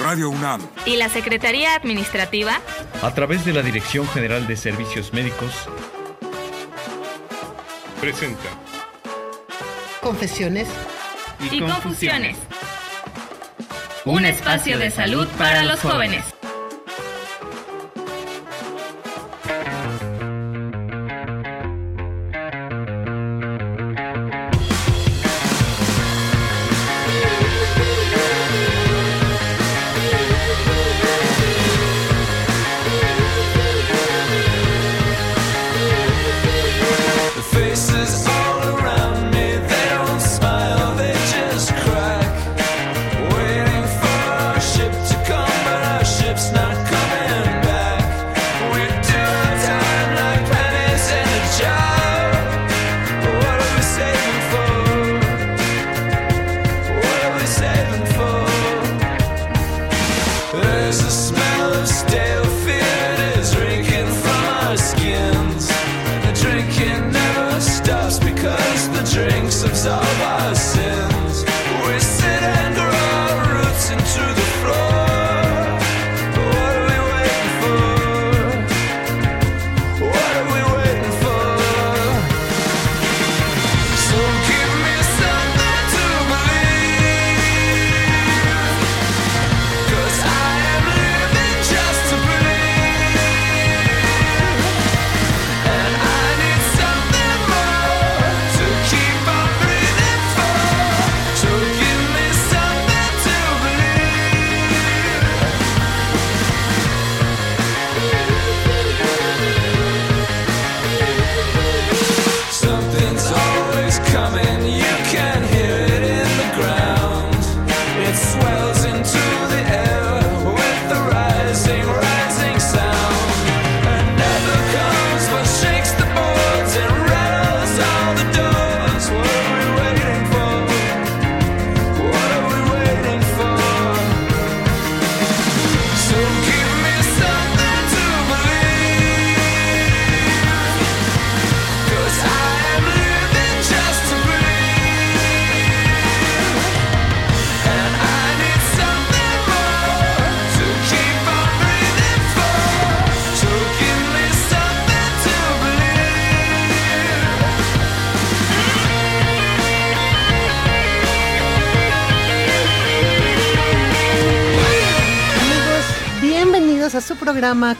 Radio UNAM. Y la Secretaría Administrativa, a través de la Dirección General de Servicios Médicos, presenta. Confesiones. Y, confusiones. Un espacio de salud para los jóvenes.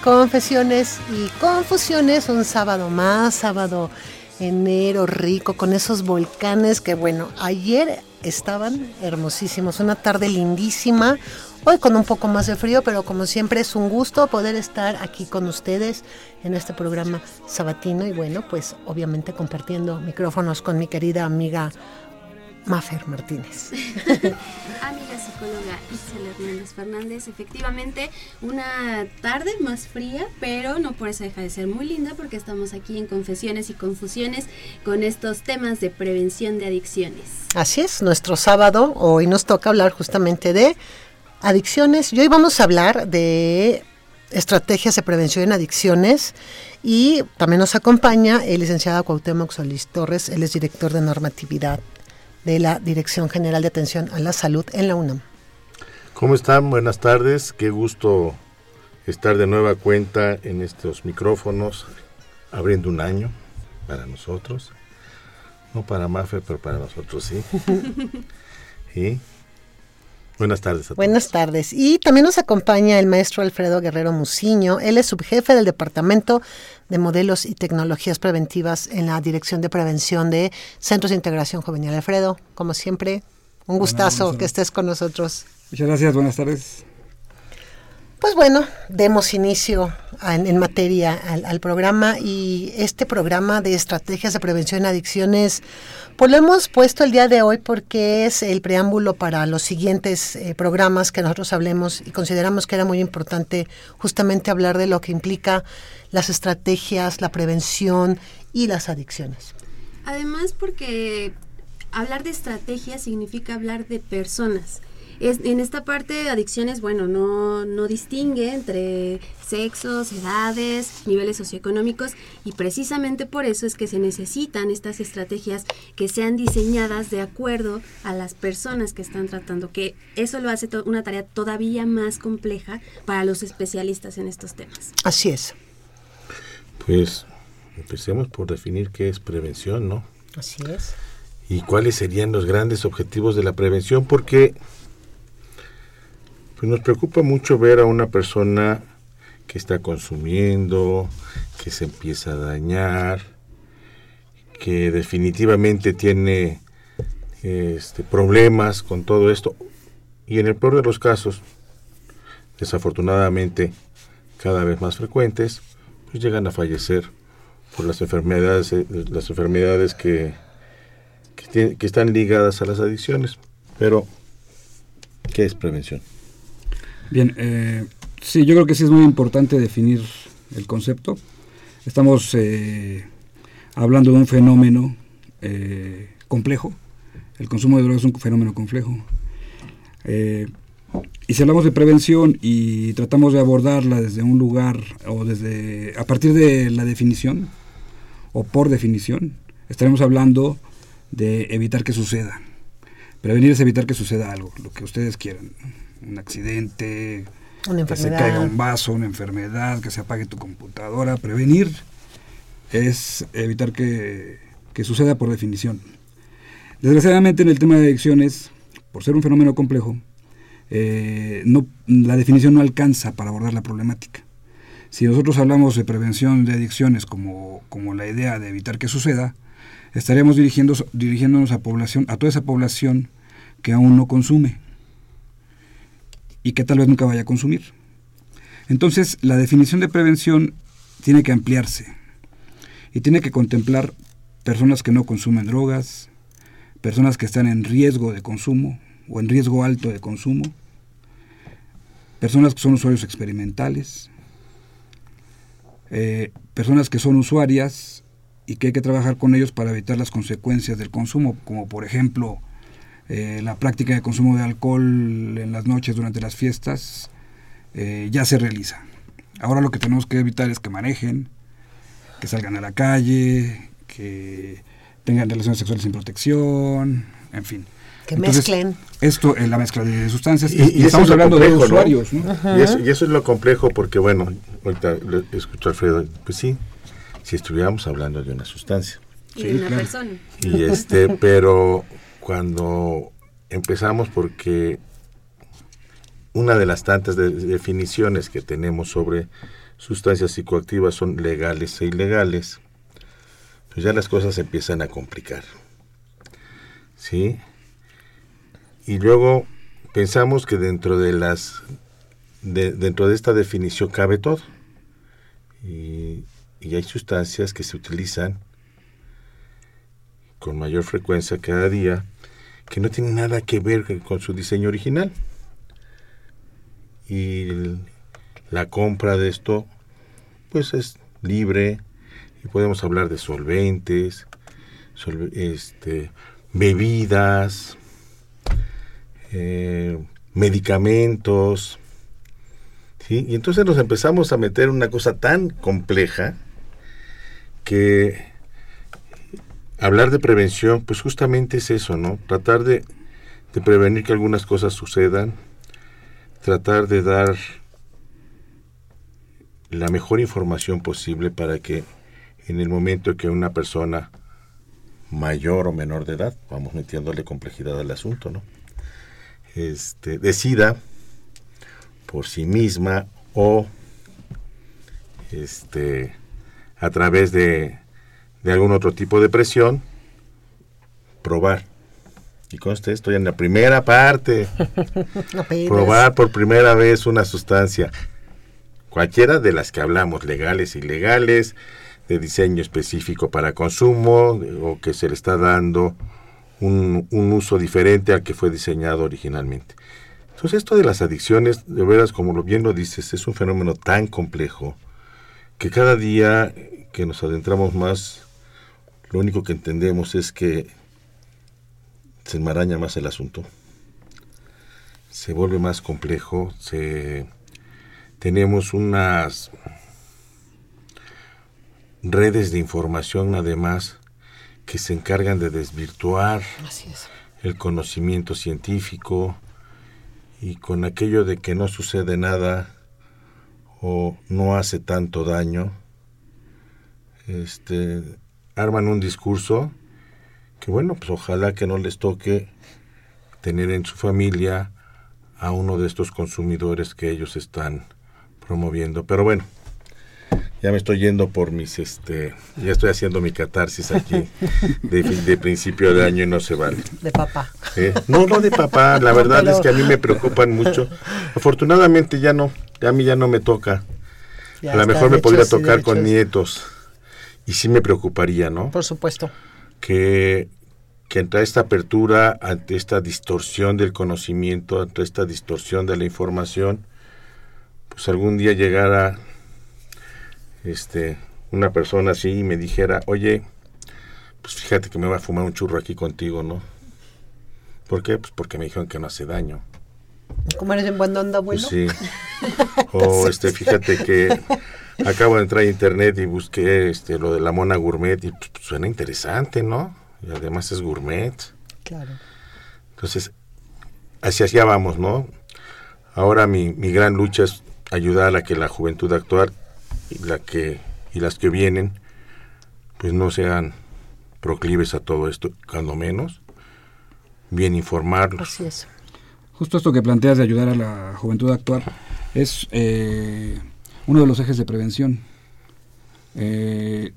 Confesiones y Confusiones, un sábado más, sábado enero rico, con esos volcanes que bueno, ayer estaban hermosísimos, una tarde lindísima, hoy con un poco más de frío, pero como siempre es un gusto poder estar aquí con ustedes en este programa sabatino y bueno, pues obviamente compartiendo micrófonos con mi querida amiga Mafer Martínez. Amiga psicóloga Isabel Hernández Fernández, efectivamente una tarde más fría, pero no por eso deja de ser muy linda porque estamos aquí en Confesiones y Confusiones con estos temas de prevención de adicciones. Así es, nuestro sábado hoy nos toca hablar justamente de adicciones y hoy vamos a hablar de estrategias de prevención en adicciones y también nos acompaña el licenciado Cuauhtémoc Solís Torres, él es director de normatividad de la Dirección General de Atención a la Salud en la UNAM. ¿Cómo están? Buenas tardes. Qué gusto estar de nueva cuenta en estos micrófonos, abriendo un año para nosotros. No para Mafe, pero para nosotros sí. y Buenas tardes. A Buenas tardes. Y también nos acompaña el maestro Alfredo Guerrero Muciño. Él es subjefe del Departamento de Modelos y Tecnologías Preventivas en la Dirección de Prevención de Centros de Integración Juvenil. Alfredo, como siempre, un gustazo que estés con nosotros. Muchas gracias, buenas tardes. Pues bueno, demos inicio en, materia al, programa y este programa de estrategias de prevención de adicciones, pues lo hemos puesto el día de hoy porque es el preámbulo para los siguientes eh, programas que nosotros hablemos y consideramos que era muy importante justamente hablar de lo que implica las estrategias, la prevención y las adicciones. Además porque hablar de estrategias significa hablar de personas Es, en esta parte, adicciones, bueno, no, no distingue entre sexos, edades, niveles socioeconómicos y precisamente por eso es que se necesitan estas estrategias que sean diseñadas de acuerdo a las personas que están tratando, que eso lo hace una tarea todavía más compleja para los especialistas en estos temas. Así es. Pues empecemos por definir qué es prevención, ¿no? Así es. Y cuáles serían los grandes objetivos de la prevención, porque pues nos preocupa mucho ver a una persona que está consumiendo, que se empieza a dañar, que definitivamente tiene este, problemas con todo esto. Y en el peor de los casos, desafortunadamente cada vez más frecuentes, pues llegan a fallecer por las enfermedades, eh, las enfermedades que, que, están ligadas a las adicciones. Pero, ¿qué es prevención? Bien, eh, sí, yo creo que sí es muy importante definir el concepto. Estamos eh, hablando de un fenómeno eh, complejo. El consumo de drogas es un fenómeno complejo. y si hablamos de prevención y tratamos de abordarla desde un lugar o desde a partir de la definición o por definición, estaremos hablando de evitar que suceda. Prevenir es evitar que suceda algo, lo que ustedes quieran. Un accidente, que se caiga un vaso, una enfermedad, que se apague tu computadora. Prevenir es evitar que, suceda por definición. Desgraciadamente en el tema de adicciones, por ser un fenómeno complejo, eh, no, la definición no alcanza para abordar la problemática. Si nosotros hablamos de prevención de adicciones como, como la idea de evitar que suceda, estaríamos dirigiendo, dirigiéndonos a, población, a toda esa población que aún no consume y que tal vez nunca vaya a consumir. Entonces, la definición de prevención tiene que ampliarse y tiene que contemplar personas que no consumen drogas, personas que están en riesgo de consumo o en riesgo alto de consumo, personas que son usuarios experimentales, eh, personas que son usuarias y que hay que trabajar con ellos para evitar las consecuencias del consumo, como por ejemplo eh, la práctica de consumo de alcohol en las noches durante las fiestas, eh, ya se realiza. Ahora lo que tenemos que evitar es que manejen, que salgan a la calle, que tengan relaciones sexuales sin protección, en fin. Que mezclen. Esto es la mezcla de sustancias. Y, estamos hablando de usuarios. ¿no? Y, eso, y, eso, es lo complejo porque, bueno, ahorita escucho a Alfredo, pues sí, si estuviéramos hablando de una sustancia. Y de una persona. Y este, pero cuando empezamos porque una de las tantas definiciones que tenemos sobre sustancias psicoactivas son legales e ilegales, pues ya las cosas empiezan a complicar. ¿Sí? Y luego pensamos que dentro de las dentro de esta definición cabe todo. Y hay sustancias que se utilizan con mayor frecuencia cada día que no tienen nada que ver con su diseño original. Y la compra de esto pues es libre y podemos hablar de solventes, este, bebidas, eh, medicamentos. Y entonces nos empezamos a meter una cosa tan compleja que hablar de prevención, pues justamente es eso, ¿no? Tratar de, prevenir que algunas cosas sucedan, tratar de dar la mejor información posible para que en el momento que una persona mayor o menor de edad, vamos metiéndole complejidad al asunto, ¿no? Este, decida por sí misma o este a través de, algún otro tipo de presión, probar. Y conste, estoy en la primera parte. probar por primera vez una sustancia. Cualquiera de las que hablamos, legales, ilegales, de diseño específico para consumo, o que se le está dando un, un uso diferente al que fue diseñado originalmente. Entonces esto de las adicciones, de veras, como bien lo dices, es un fenómeno tan complejo que cada día que nos adentramos más, lo único que entendemos es que se enmaraña más el asunto. se vuelve más complejo, se, tenemos unas redes de información además que se encargan de desvirtuar el conocimiento científico y con aquello de que no sucede nada o no hace tanto daño, este, arman un discurso que bueno, pues ojalá que no les toque tener en su familia a uno de estos consumidores que ellos están promoviendo. Pero bueno, ya me estoy yendo por mis, este, ya estoy haciendo mi catarsis aquí de, de principio de año y no se vale. De papá. ¿eh? No, no de papá, la verdad Pero- es que a mí me preocupan mucho. Afortunadamente ya no, a mí ya no me toca. Ya a lo mejor me podría tocar con nietos. Y sí me preocuparía, ¿no? Por supuesto. que, que ante esta apertura, ante esta distorsión del conocimiento, ante esta distorsión de la información, pues algún día llegara este una persona así y me dijera, oye, pues fíjate que me voy a fumar un churro aquí contigo, ¿no? ¿Por qué? Pues porque me dijeron que no hace daño. ¿Cómo eres en buena onda, Pues abuelo? sí. O este, fíjate que acabo de entrar a internet y busqué este lo de la mona gourmet y pues, suena interesante, ¿no? Y además es gourmet. Claro. Entonces, hacia allá vamos, ¿no? Ahora mi, mi gran lucha es ayudar a que la juventud actual y la que y las que vienen pues no sean proclives a todo esto, cuando menos bien informarlos. Así es. Justo esto que planteas de ayudar a la juventud a actuar es eh, uno de los ejes de prevención. Eh,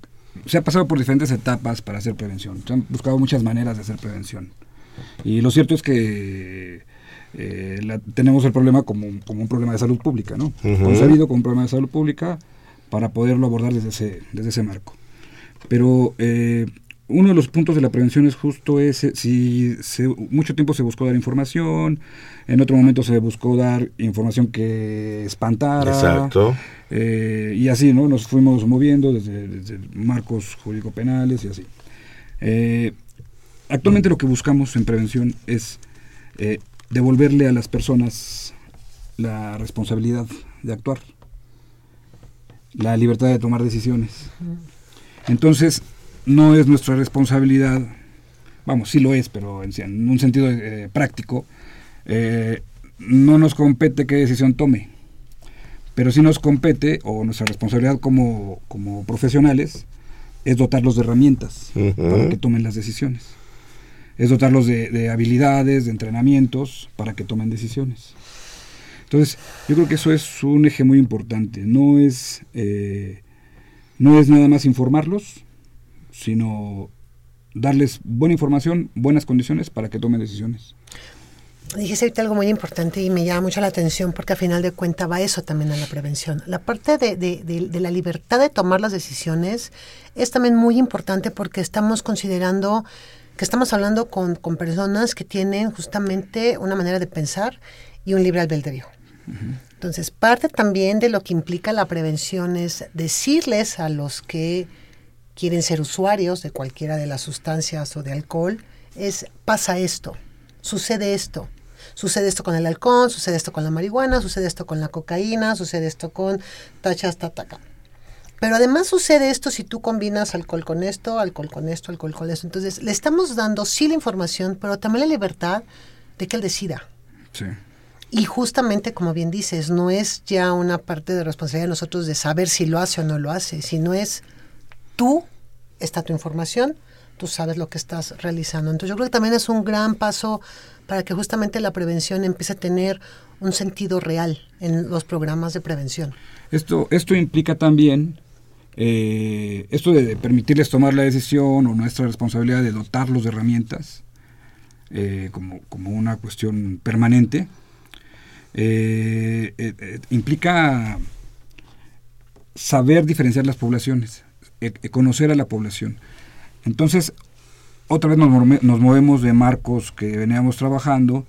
se ha pasado por diferentes etapas para hacer prevención. Se han buscado muchas maneras de hacer prevención. Y lo cierto es que eh, la- tenemos el problema como, como un problema de salud pública, ¿no? Ujú. Concebido como un problema de salud pública para poderlo abordar desde ese, desde ese marco. Pero eh, uno de los puntos de la prevención es justo ese, si se- mucho tiempo se buscó dar información, en otro momento se buscó dar información que espantara, Exacto. eh, y así, ¿no? Nos fuimos moviendo desde, desde marcos jurídico-penales y así. Eh, actualmente lo que buscamos en prevención es eh, devolverle a las personas la responsabilidad de actuar, la libertad de tomar decisiones. Entonces, no es nuestra responsabilidad, vamos, sí lo es, pero en, en un sentido eh, práctico, eh, no nos compete qué decisión tome, pero sí nos compete, o nuestra responsabilidad como, como profesionales, es dotarlos de herramientas para que tomen las decisiones. Es dotarlos de, de habilidades, de entrenamientos para que tomen decisiones. Entonces, yo creo que eso es un eje muy importante. No es, eh, no es nada más informarlos, sino darles buena información, buenas condiciones para que tomen decisiones. Dijiste ahorita algo muy importante y me llama mucho la atención porque a final de cuentas va eso también a la prevención. La parte de, de- de- de la libertad de tomar las decisiones es también muy importante porque estamos considerando que estamos hablando con, con personas que tienen justamente una manera de pensar y un libre albedrío. Entonces, parte también de lo que implica la prevención es decirles a los que quieren ser usuarios de cualquiera de las sustancias o de alcohol, es pasa esto, sucede esto. Sucede esto con el alcohol, sucede esto con la marihuana, sucede esto con la cocaína, sucede esto con tachas, tataca. Pero además sucede esto si tú combinas alcohol con esto, alcohol con esto, alcohol con esto. Entonces, le estamos dando sí la información, pero también la libertad de que él decida. Sí. Y justamente, como bien dices, no es ya una parte de responsabilidad de nosotros de saber si lo hace o no lo hace, sino es tú, está tu información, tú sabes lo que estás realizando. Entonces yo creo que también es un gran paso para que justamente la prevención empiece a tener un sentido real en los programas de prevención. Esto, esto implica también, eh, esto de permitirles tomar la decisión o nuestra responsabilidad de dotarlos de herramientas eh, como, como una cuestión permanente, eh, implica saber diferenciar las poblaciones, eh, eh, conocer a la población. Entonces, otra vez nos, movemos de marcos que veníamos trabajando,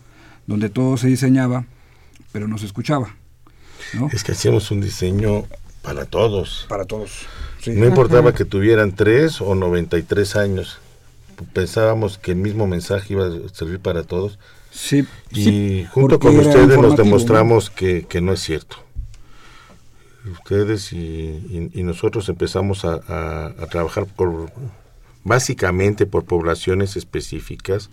donde todo se diseñaba, pero no se escuchaba. ¿no? Es que hacíamos un diseño para todos. Para todos. sí. No importaba que tuvieran 3 o 93 años. pensábamos que el mismo mensaje iba a servir para todos. Sí, Y sí, junto con ustedes nos demostramos que, que no es cierto. Ustedes y, y- y nosotros empezamos a, a- a trabajar por básicamente por poblaciones específicas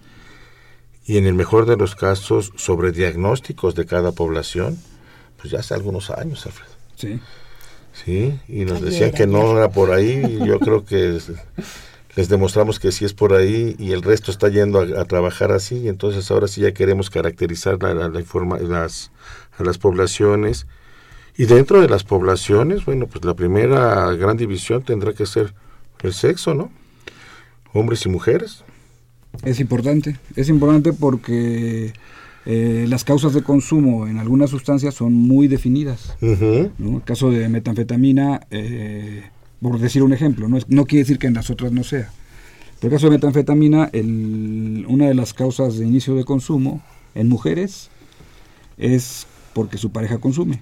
y en el mejor de los casos sobre diagnósticos de cada población, pues ya hace algunos años, Alfredo. Sí. Sí, y nos Ayer, decían que no era por ahí, y yo creo que es- les demostramos que sí es por ahí y el resto está yendo a, a trabajar así, y entonces ahora sí ya queremos caracterizar la, la- la informa- las, a las poblaciones. Y dentro de las poblaciones, bueno, pues la primera gran división tendrá que ser el sexo, ¿no? Hombres y mujeres. Es importante, es importante porque eh, las causas de consumo en algunas sustancias son muy definidas. ¿no? El caso de metanfetamina, eh, por decir un ejemplo, no, es- no quiere decir que en las otras no sea. Pero el caso de metanfetamina, el- una de las causas de inicio de consumo en mujeres es porque su pareja consume.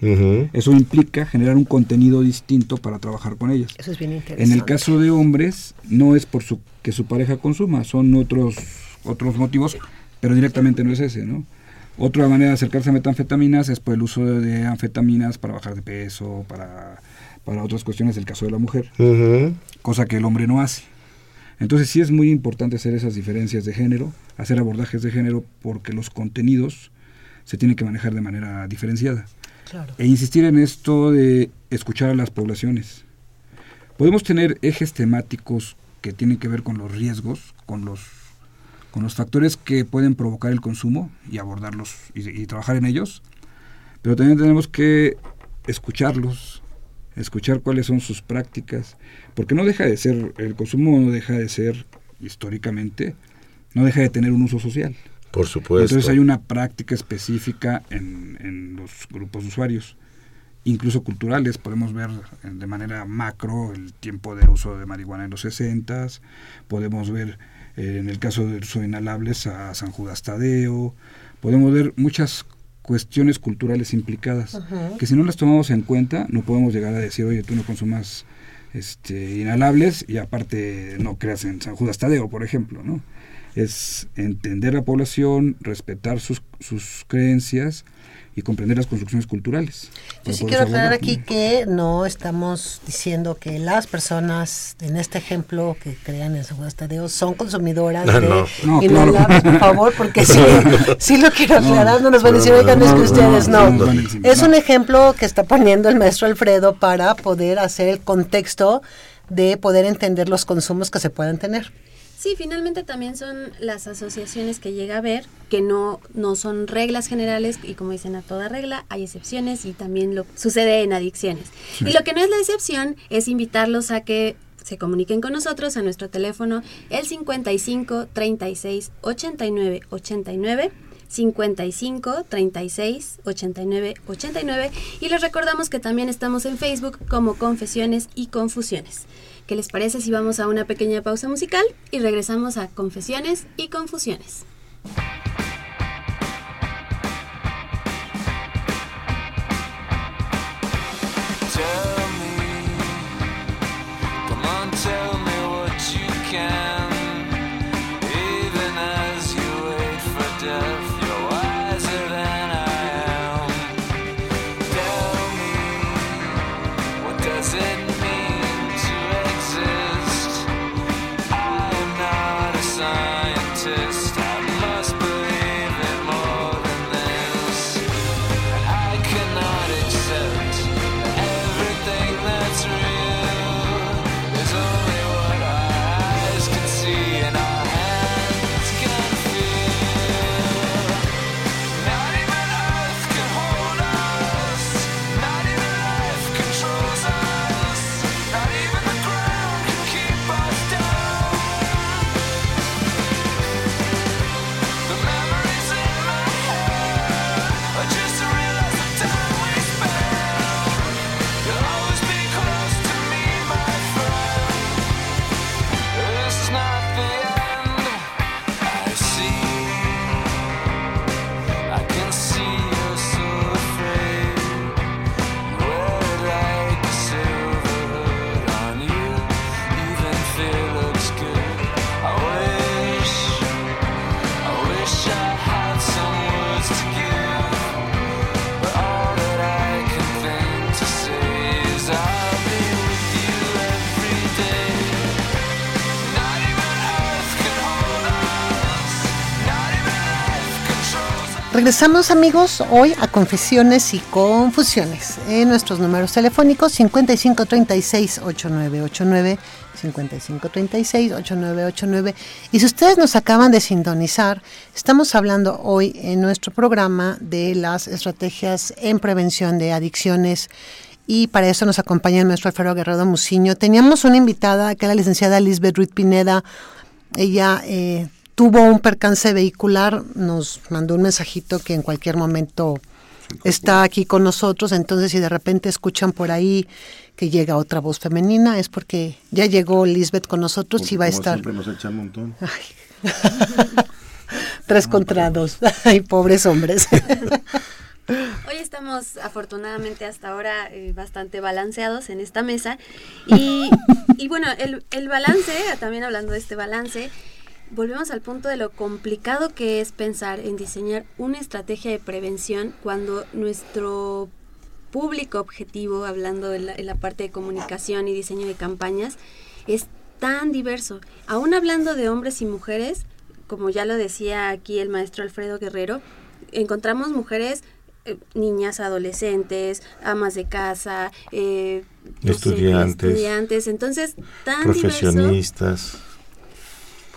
Ujú. Eso implica generar un contenido distinto para trabajar con ellas. Eso es bien interesante. En el caso de hombres, no es por su, que su pareja consuma, son otros, otros motivos, pero directamente no es ese, ¿no? Otra manera de acercarse a metanfetaminas es por el uso de, de anfetaminas para bajar de peso, para, para otras cuestiones del caso de la mujer, Ujú. cosa que el hombre no hace. Entonces sí es muy importante hacer esas diferencias de género, hacer abordajes de género, porque los contenidos se tienen que manejar de manera diferenciada Claro. e insistir en esto de escuchar a las poblaciones. Podemos tener ejes temáticos que tienen que ver con los riesgos, con los, con los factores que pueden provocar el consumo y abordarlos y, y trabajar en ellos, pero también tenemos que escucharlos, escuchar cuáles son sus prácticas, porque no deja de ser, el consumo no deja de ser históricamente, no deja de tener un uso social. Por supuesto. Entonces hay una práctica específica en, en los grupos de usuarios, incluso culturales. Podemos ver eh, de manera macro el tiempo de uso de marihuana en los 60 podemos ver eh, en el caso del uso de inhalables a San Judas Tadeo, podemos ver muchas cuestiones culturales implicadas, que si no las tomamos en cuenta no podemos llegar a decir, oye, tú no consumas este, inhalables y aparte no creas en San Judas Tadeo, por ejemplo, ¿no? Es entender la población, respetar sus, sus creencias y comprender las construcciones culturales. Yo sí quiero aclarar aquí ¿no? que no estamos diciendo que las personas en este ejemplo que crean en San Juan Tadeo son consumidoras No, de no. No, inhalables, claro. por favor, porque sí, sí lo quiero aclarar, no nos van a decir, no, oigan, es que ustedes no. Es un ejemplo que está poniendo el maestro Alfredo para poder hacer el contexto de poder entender los consumos que se puedan tener. Sí, finalmente también son las asociaciones que llega a ver, que no, no son reglas generales y como dicen a toda regla, hay excepciones y también lo sucede en adicciones. Y lo que no es la excepción es invitarlos a que se comuniquen con nosotros a nuestro teléfono el 55 36 89 89 55 36 89 89 y les recordamos que también estamos en Facebook como Confesiones y Confusiones. ¿Qué les parece si vamos a una pequeña pausa musical y regresamos a Confesiones y Confusiones? Regresamos amigos hoy a Confesiones y Confusiones en nuestros números telefónicos 5536-8989, 5536-8989 y si ustedes nos acaban de sintonizar, estamos hablando hoy en nuestro programa de las estrategias en prevención de adicciones. Y para eso nos acompaña nuestro Alfredo Guerrero Muciño. Teníamos una invitada que es la licenciada Lisbeth Ruiz Pineda, ella... Eh, tuvo un percance vehicular, nos mandó un mensajito que en cualquier momento está aquí con nosotros, entonces si de repente escuchan por ahí que llega otra voz femenina, es porque ya llegó Lisbeth con nosotros Porque y va a estar Siempre nos echa un montón. tres contra dos. Ay, pobres hombres. Hoy estamos afortunadamente hasta ahora eh, bastante balanceados en esta mesa y, y bueno, el, el balance, también hablando de este balance, volvemos al punto de lo complicado que es pensar en diseñar una estrategia de prevención cuando nuestro público objetivo, hablando en la, en la parte de comunicación y diseño de campañas, es tan diverso. Aún hablando de hombres y mujeres, como ya lo decía aquí el maestro Alfredo Guerrero, encontramos mujeres eh, niñas adolescentes, amas de casa, eh, no sé, Estudiantes. entonces tan diverso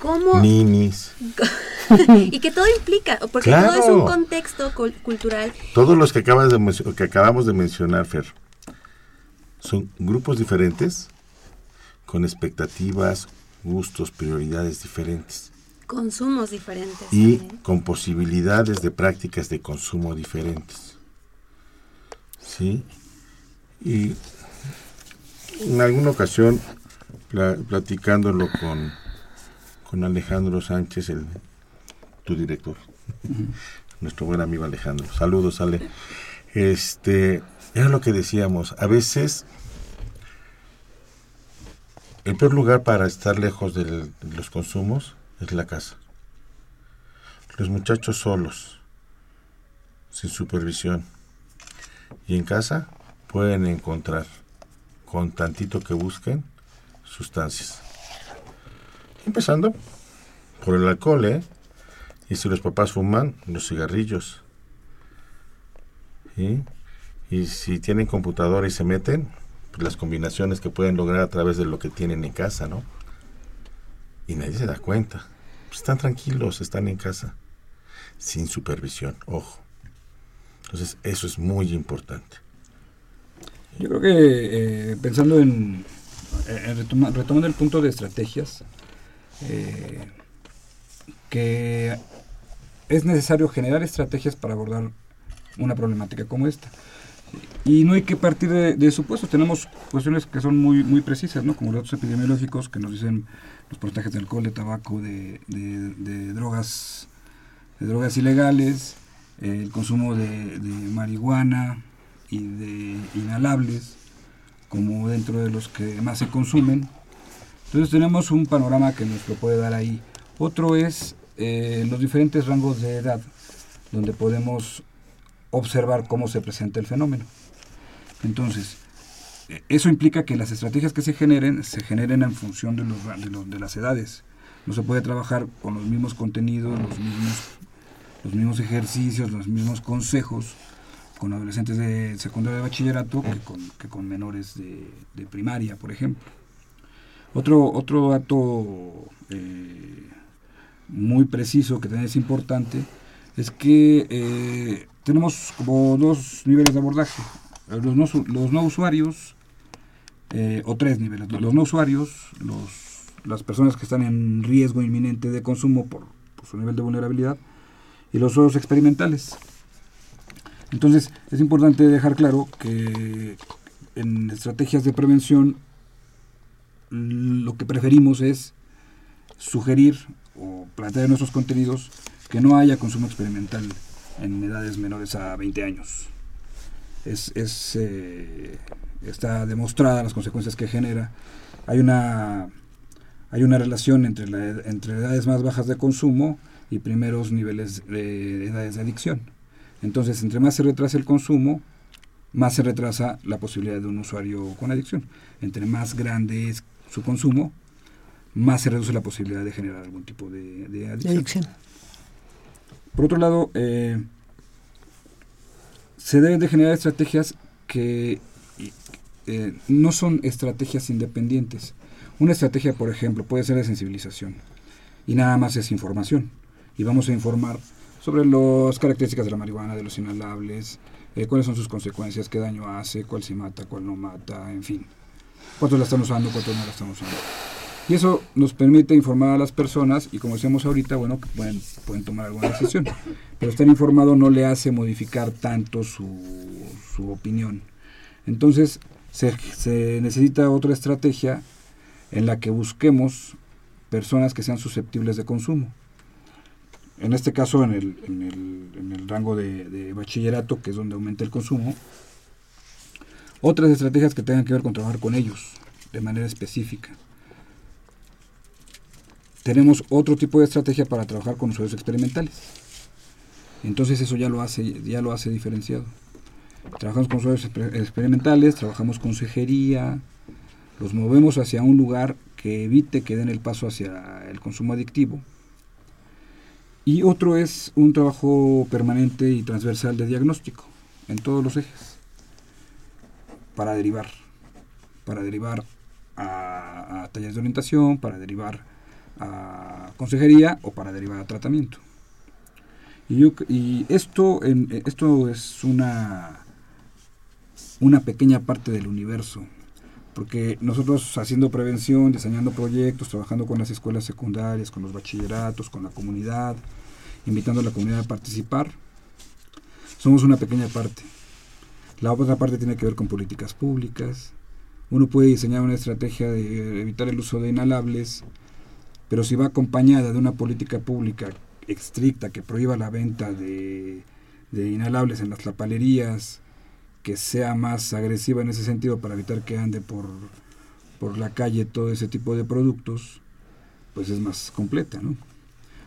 Como ninis, y que todo implica, porque todo es un contexto cul- cultural todos los que, acabas de que acabamos de mencionar, Fer, son grupos diferentes, con expectativas, gustos, prioridades diferentes consumos diferentes. y también. con posibilidades de prácticas de consumo diferentes. ¿Sí? Y en alguna ocasión, pla- platicándolo con, con Alejandro Sánchez, el, tu director, nuestro buen amigo Alejandro. Saludos, Ale. Este, era lo que decíamos, a veces el peor lugar para estar lejos del- de los consumos es la casa. Los muchachos solos, sin supervisión. Y en casa pueden encontrar, con tantito que busquen, sustancias. Empezando por el alcohol, ¿eh? Y si los papás fuman, los cigarrillos. ¿Sí? Y si tienen computadora y se meten, pues las combinaciones que pueden lograr a través de lo que tienen en casa, ¿no? Y nadie se da cuenta. Pues están tranquilos, están en casa, sin supervisión, ojo. Entonces, eso es muy importante. Yo creo que eh, pensando en, en retoma- retomando el punto de estrategias, eh, que es necesario generar estrategias para abordar una problemática como esta. Y no hay que partir de, supuestos, tenemos cuestiones que son muy, muy precisas, ¿no? como los datos epidemiológicos que nos dicen los porcentajes de alcohol, de tabaco, de, drogas, de drogas ilegales, el consumo de marihuana y de inhalables, como dentro de los que más se consumen. Entonces tenemos un panorama que nos lo puede dar ahí. Otro es eh, los diferentes rangos de edad, donde podemos observar cómo se presenta el fenómeno. Entonces, eh, eso implica que las estrategias que se generen, se generen en función de, los, ra- de, los- de las edades. No se puede trabajar con los mismos contenidos, los mismos, los mismos ejercicios, los mismos consejos con adolescentes de secundaria de bachillerato que con, que con menores de, de primaria, por ejemplo. Otro, otro dato eh, muy preciso que también es importante es que eh, tenemos como dos niveles de abordaje. Los no, los no usuarios, eh, o tres niveles. Los no usuarios, los, las personas que están en riesgo inminente de consumo por, por su nivel de vulnerabilidad, y los usuarios experimentales. Entonces, es importante dejar claro que en estrategias de prevención lo que preferimos es sugerir o plantear en nuestros contenidos que no haya consumo experimental en edades menores a 20 años. Es, es, eh, está demostrada las consecuencias que genera. Hay una, hay una relación entre, la entre edades más bajas de consumo y primeros niveles de edades de adicción. Entonces, entre más se retrasa el consumo, más se retrasa la posibilidad de un usuario con adicción. Entre más grande es su consumo, más se reduce la posibilidad de generar algún tipo de, de De adicción. adicción. Por otro lado, eh, se deben de generar estrategias que eh, no son estrategias independientes. Una estrategia, por ejemplo, puede ser de sensibilización y nada más es información. Y vamos a informar sobre las características de la marihuana, de los inhalables, eh, cuáles son sus consecuencias, qué daño hace, cuál se mata, cuál no mata, en fin. Cuántos la están usando, cuántos no la están usando. Y eso nos permite informar a las personas y como decíamos ahorita, bueno, que pueden, pueden tomar alguna decisión. Pero estar informado no le hace modificar tanto su, su opinión. Entonces se, se necesita otra estrategia en la que busquemos personas que sean susceptibles de consumo. En este caso, en el, en el, en el rango de, de bachillerato, que es donde aumenta el consumo, otras estrategias que tengan que ver con trabajar con ellos de manera específica. Tenemos otro tipo de estrategia para trabajar con usuarios experimentales. Entonces eso ya lo hace, ya lo hace diferenciado. Trabajamos con usuarios exper- experimentales, trabajamos consejería, los movemos hacia un lugar que evite que den el paso hacia el consumo adictivo. Y otro es un trabajo permanente y transversal de diagnóstico en todos los ejes para derivar, para derivar a, a talleres de orientación, para derivar a consejería o para derivar a tratamiento. Y, esto, en, esto es una, una pequeña parte del universo, porque nosotros haciendo prevención, diseñando proyectos, trabajando con las escuelas secundarias, con los bachilleratos, con la comunidad, invitando a la comunidad a participar, somos una pequeña parte. La otra parte tiene que ver con políticas públicas. Uno puede diseñar una estrategia de evitar el uso de inhalables, pero si va acompañada de una política pública estricta que prohíba la venta de, de inhalables en las lapalerías, que sea más agresiva en ese sentido para evitar que ande por, por la calle todo ese tipo de productos, pues es más completa.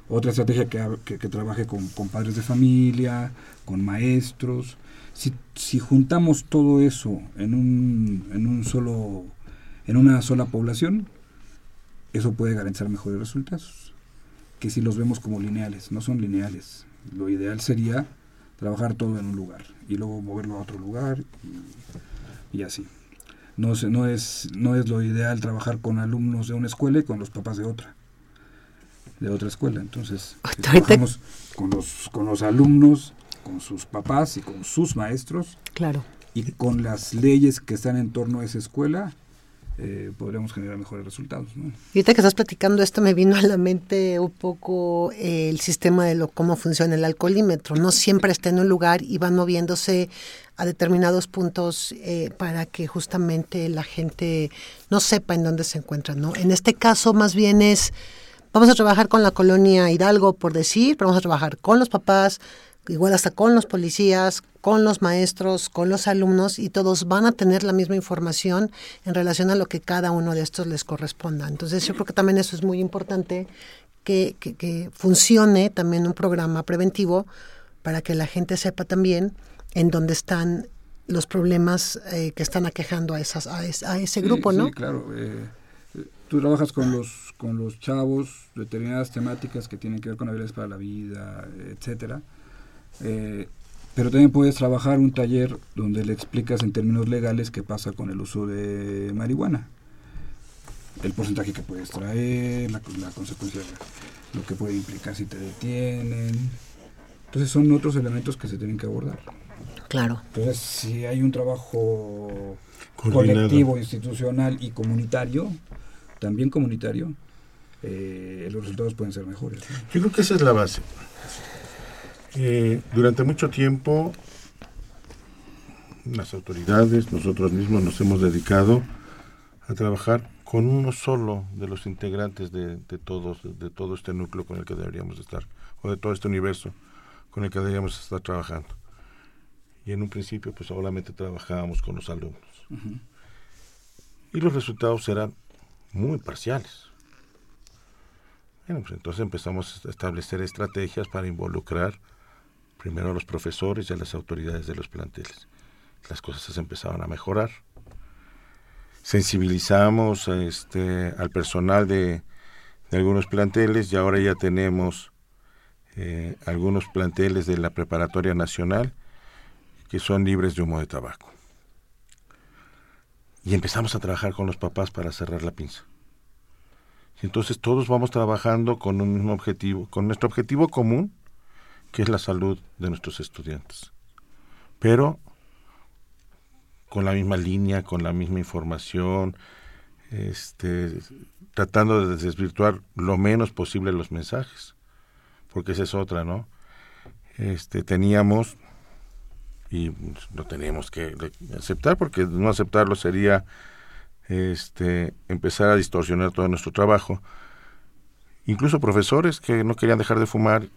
Otra estrategia que, que trabaje con, con padres de familia, con maestros. Si, si juntamos todo eso en un, en un solo, en una sola población, eso puede garantizar mejores resultados que si los vemos como lineales, no son lineales. Lo ideal sería trabajar todo en un lugar y luego moverlo a otro lugar y, y así. No, se- no, es, no es lo ideal trabajar con alumnos de una escuela y con los papás de otra, de otra escuela. Entonces, si trabajamos con los, con los alumnos, con sus papás y con sus maestros Claro. y con las leyes que están en torno a esa escuela, eh, podríamos generar mejores resultados. ¿no? Y ahorita que estás platicando esto me vino a la mente un poco eh, el sistema de lo cómo funciona el alcoholímetro. No siempre está en un lugar y van moviéndose a determinados puntos eh, para que justamente la gente no sepa en dónde se encuentra. ¿no? En este caso más bien es, vamos a trabajar con la colonia Hidalgo por decir, pero vamos a trabajar con los papás, igual hasta con los policías, con los maestros, con los alumnos y todos van a tener la misma información en relación a lo que cada uno de estos les corresponda. Entonces yo creo que también eso es muy importante que, que- que funcione también un programa preventivo para que la gente sepa también en dónde están los problemas eh, que están aquejando a, esas, a, es- a ese Sí, grupo, ¿no? Sí, claro. eh, tú trabajas con los, con los chavos, determinadas temáticas que tienen que ver con habilidades para la vida, etcétera. Eh, pero también puedes trabajar un taller donde le explicas en términos legales qué pasa con el uso de marihuana. El porcentaje que puedes traer, la, la consecuencia, lo que puede implicar si te detienen. Entonces son otros elementos que se tienen que abordar. Claro. Entonces, si hay un trabajo Coordinado. colectivo, institucional y comunitario, también comunitario, eh, los resultados pueden ser mejores. ¿no? Yo creo que esa es la base. Eh, durante mucho tiempo, las autoridades, nosotros mismos nos hemos dedicado a trabajar con uno solo de los integrantes de, de todos, de todo este núcleo con el que deberíamos estar, o de todo este universo con el que deberíamos estar trabajando. Y en un principio, pues solamente trabajábamos con los alumnos. Y los resultados eran muy parciales. Bueno, pues entonces empezamos a establecer estrategias para involucrar primero a los profesores y a las autoridades de los planteles. Las cosas se empezaron a mejorar. Sensibilizamos este, al personal de, algunos planteles y ahora ya tenemos eh, algunos planteles de la Preparatoria Nacional que son libres de humo de tabaco. Y empezamos a trabajar con los papás para cerrar la pinza. Entonces todos vamos trabajando con un mismo objetivo, con nuestro objetivo común, que es la salud de nuestros estudiantes. Pero con la misma línea, con la misma información, este, tratando de desvirtuar lo menos posible los mensajes, porque esa es otra, ¿no? Este, teníamos y lo teníamos que aceptar porque no aceptarlo sería este empezar a distorsionar todo nuestro trabajo incluso profesores que no querían dejar de fumar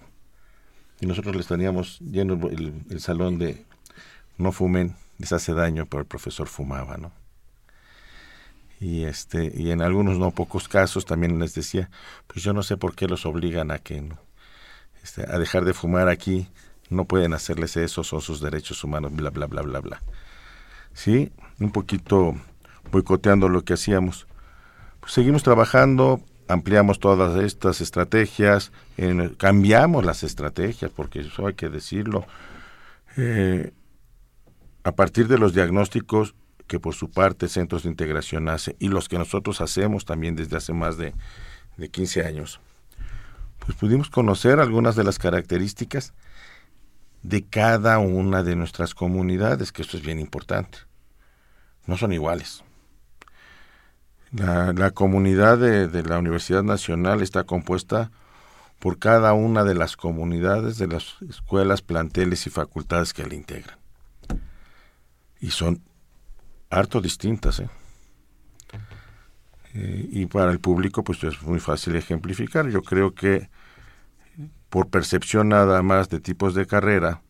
y nosotros les teníamos lleno el, el salón de no fumen les hace daño pero el profesor fumaba no y este y en algunos no pocos casos también les decía pues yo no sé por qué los obligan a que no, este, a dejar de fumar aquí no pueden hacerles eso, son sus derechos humanos, bla, bla, bla, bla, bla. Sí, un poquito boicoteando lo que hacíamos. Pues seguimos trabajando, ampliamos todas estas estrategias, cambiamos las estrategias, porque eso hay que decirlo. Eh, a partir de los diagnósticos que por su parte Centros de Integración hace y los que nosotros hacemos también desde hace más de, de 15 años, pues pudimos conocer algunas de las características de cada una de nuestras comunidades, que esto es bien importante. No son iguales. La, comunidad de, la Universidad Nacional está compuesta por cada una de las comunidades de las escuelas, planteles y facultades que la integran. Y son harto distintas. ¿eh? Eh, y para el público pues es muy fácil ejemplificar. Yo creo que por percepción nada más de tipos de carrera,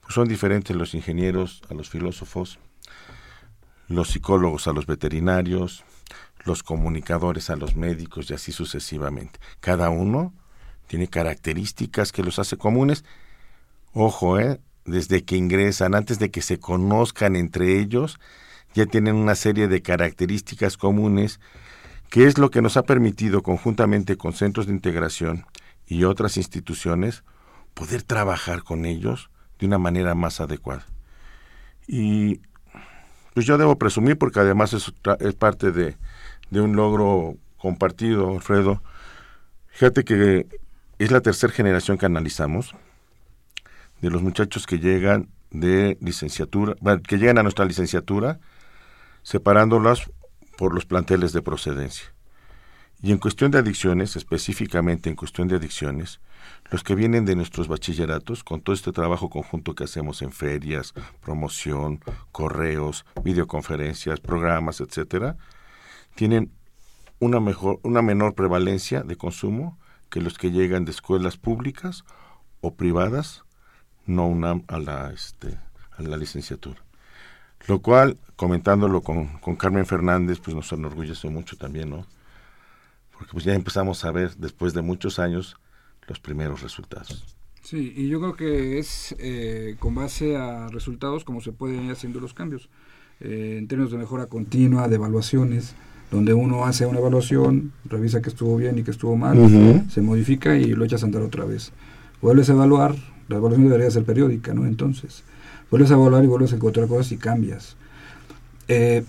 pues son diferentes los ingenieros a los filósofos, los psicólogos a los veterinarios, los comunicadores a los médicos y así sucesivamente. Cada uno tiene características que los hace comunes. Ojo, ¿eh? desde que ingresan, antes de que se conozcan entre ellos, ya tienen una serie de características comunes, que es lo que nos ha permitido, conjuntamente con centros de integración y otras instituciones, poder trabajar con ellos de una manera más adecuada. Y pues yo debo presumir, porque además es, es parte de, de un logro compartido, Alfredo. Fíjate que es la tercera generación que analizamos de los muchachos que llegan de licenciatura, que llegan a nuestra licenciatura, separándolas por los planteles de procedencia. Y en cuestión de adicciones, específicamente en cuestión de adicciones, los que vienen de nuestros bachilleratos, con todo este trabajo conjunto que hacemos en ferias, promoción, correos, videoconferencias, programas, etcétera, tienen una mejor, una menor prevalencia de consumo que los que llegan de escuelas públicas o privadas, no una a la este, a la licenciatura. Lo cual, comentándolo con, con Carmen Fernández, pues nos enorgullece mucho también, ¿no? Porque pues ya empezamos a ver, después de muchos años, los primeros resultados. Sí, y yo creo que es eh, con base a resultados como se pueden ir haciendo los cambios. Eh, en términos de mejora continua, de evaluaciones, donde uno hace una evaluación, revisa que estuvo bien y que estuvo mal, se modifica y lo echas a andar otra vez. Vuelves a evaluar, la evaluación debería ser periódica, ¿no? Entonces, vuelves a evaluar y vuelves a encontrar cosas y cambias. Eh,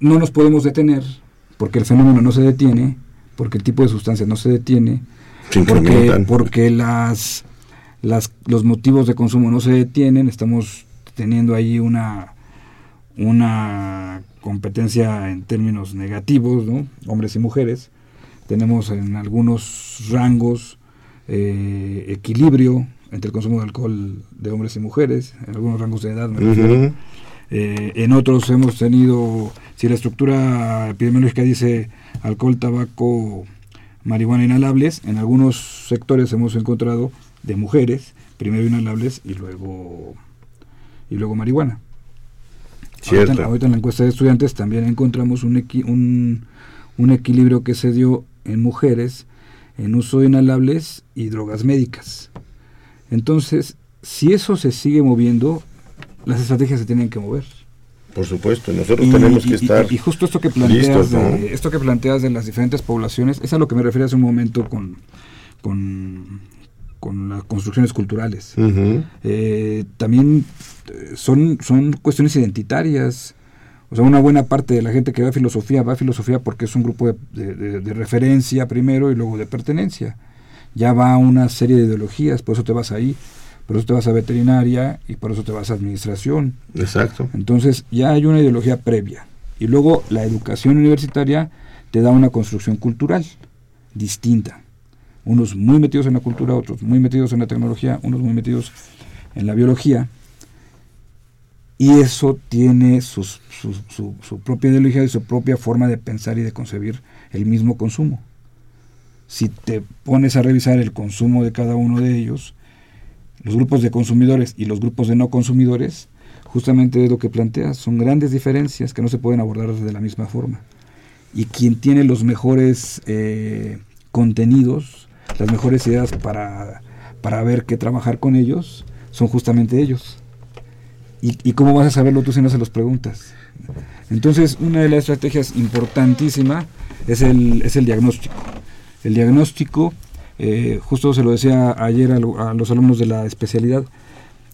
no nos podemos detener porque el fenómeno no se detiene, porque el tipo de sustancia no se detiene, Se porque, porque las, las, los motivos de consumo no se detienen, estamos teniendo ahí una, una competencia en términos negativos, ¿no? hombres y mujeres. Tenemos en algunos rangos eh, equilibrio entre el consumo de alcohol de hombres y mujeres, en algunos rangos de edad. me. Eh, en otros hemos tenido, si la estructura epidemiológica dice alcohol, tabaco, marihuana inhalables, en algunos sectores hemos encontrado de mujeres, primero inhalables y luego y luego marihuana. Cierto. Ahorita, ahorita en la encuesta de estudiantes también encontramos un, equi- un, un equilibrio que se dio en mujeres en uso de inhalables y drogas médicas. Entonces, si eso se sigue moviendo, las estrategias se tienen que mover. Por supuesto, nosotros Y- tenemos y- que y- estar y justo esto que planteas listos, de, esto que planteas de las diferentes poblaciones es a lo que me refería hace un momento con con, con las construcciones culturales. Eh, también eh, son, son cuestiones identitarias. O sea, una buena parte de la gente que va a filosofía va a filosofía porque es un grupo de, de- de- de referencia primero y luego de pertenencia. Ya va a una serie de ideologías, por eso te vas ahí, por eso te vas a veterinaria y por eso te vas a administración. Exacto. Entonces ya hay una ideología previa. Y luego la educación universitaria te da una construcción cultural distinta. Unos muy metidos en la cultura, otros muy metidos en la tecnología, unos muy metidos en la biología. Y eso tiene su propia ideología y su propia forma de pensar y de concebir el mismo consumo. Si te pones a revisar el consumo de cada uno de ellos, los grupos de consumidores y los grupos de no consumidores, justamente es lo que planteas, son grandes diferencias que no se pueden abordar de la misma forma. Y quien tiene los mejores eh, contenidos, las mejores ideas para, para ver qué trabajar con ellos, son justamente ellos. ¿Y, y cómo vas a saberlo tú si no se los preguntas? Entonces, una de las estrategias importantísima es el, es el diagnóstico. El diagnóstico, eh, justo se lo decía ayer a, lo- a los alumnos de la especialidad,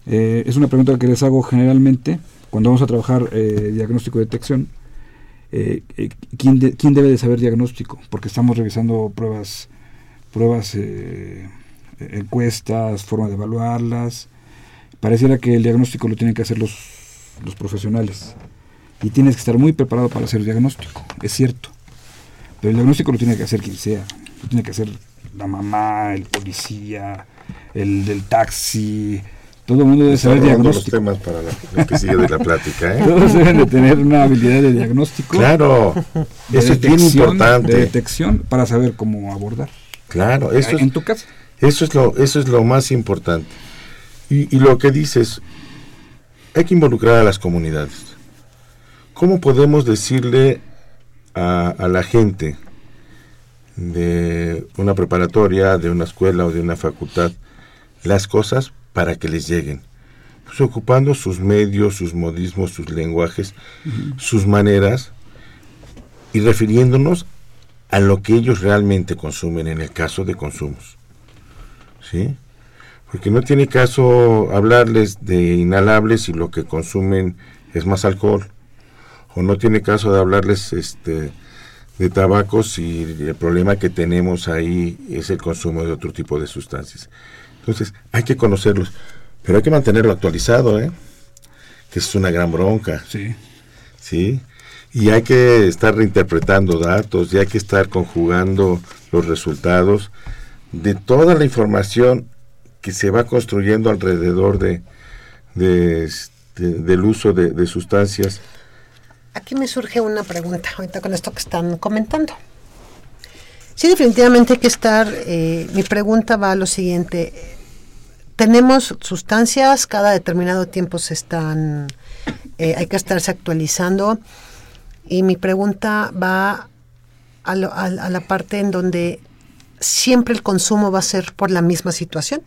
eh, es una pregunta que les hago generalmente cuando vamos a trabajar eh, diagnóstico de detección. eh, ¿quién, quién debe de saber diagnóstico? Porque estamos revisando pruebas, pruebas, eh, encuestas, forma de evaluarlas. Pareciera que el diagnóstico lo tienen que hacer los, los profesionales. Y tienes que estar muy preparado para hacer el diagnóstico, es cierto. Pero el diagnóstico lo tiene que hacer quien sea. Lo tiene que hacer la mamá, el policía, el del taxi. Todo el mundo debe saber robando los diagnóstico. temas para la- lo que sigue de la plática, ¿eh? Todos deben de tener una habilidad de diagnóstico. Claro, de eso es bien detección, De importante. detección para saber cómo abordar. Claro, eso en es, tu casa. eso es lo, eso es lo más importante. Y, y lo que dices, hay que involucrar a las comunidades. ¿Cómo podemos decirle a, a la gente de una preparatoria, de una escuela o de una facultad las cosas para que les lleguen? Pues ocupando sus medios, sus modismos, sus lenguajes, sus maneras y refiriéndonos a lo que ellos realmente consumen en el caso de consumos. ¿Sí? Porque no tiene caso hablarles de inhalables si lo que consumen es más alcohol. O no tiene caso de hablarles este, de tabacos si el problema que tenemos ahí es el consumo de otro tipo de sustancias. Entonces, hay que conocerlos, pero hay que mantenerlo actualizado, ¿eh? Que es una gran bronca. Sí. ¿sí? Y hay que estar reinterpretando datos y hay que estar conjugando los resultados de toda la información que se va construyendo alrededor de, este, del uso de, de sustancias. Aquí me surge una pregunta ahorita con esto que están comentando. Sí, definitivamente hay que estar, eh, mi pregunta va a lo siguiente. Tenemos sustancias, cada determinado tiempo se están, eh, hay que estarse actualizando. Y mi pregunta va a, lo- a- a la parte en donde siempre el consumo va a ser por la misma situación.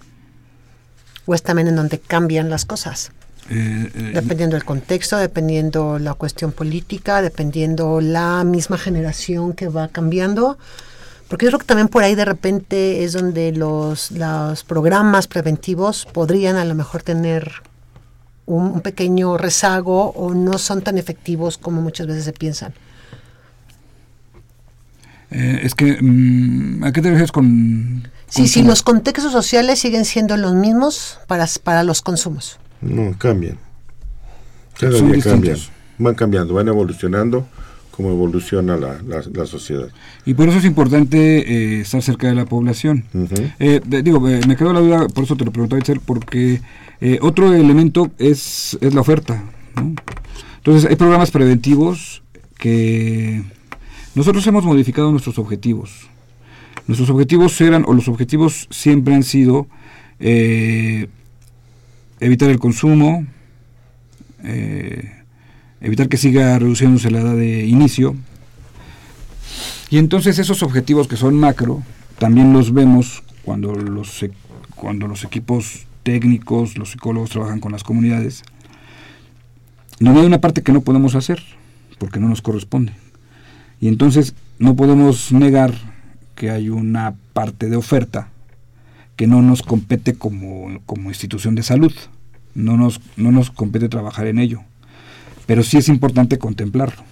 O es también en donde cambian las cosas. Eh, eh, Dependiendo del contexto, dependiendo la cuestión política, dependiendo la misma generación que va cambiando. Porque yo creo que también por ahí de repente es donde los, los programas preventivos podrían a lo mejor tener un, un pequeño rezago o no son tan efectivos como muchas veces se piensan. eh, es que, mm, ¿a qué te refieres con...? Sí, con sí, los contextos sociales siguen siendo los mismos para, para los consumos. No, cambian. Cada Son día cambian. Van cambiando, van evolucionando como evoluciona la, la, la sociedad. Y por eso es importante eh, estar cerca de la población. Eh, de- digo, eh, me quedó la duda, por eso te lo preguntaba, Itzel, porque eh, otro elemento es, es la oferta. ¿no? Entonces, hay programas preventivos que nosotros hemos modificado nuestros objetivos. Nuestros objetivos eran, o los objetivos siempre han sido, eh, evitar el consumo, eh, evitar que siga reduciéndose la edad de inicio, y entonces esos objetivos que son macro, también los vemos cuando los, e- cuando los equipos técnicos, los psicólogos trabajan con las comunidades, donde hay una parte que no podemos hacer, porque no nos corresponde. Y entonces no podemos negar que hay una parte de oferta que no nos compete como, como institución de salud, no nos, no nos compete trabajar en ello, pero sí es importante contemplarlo.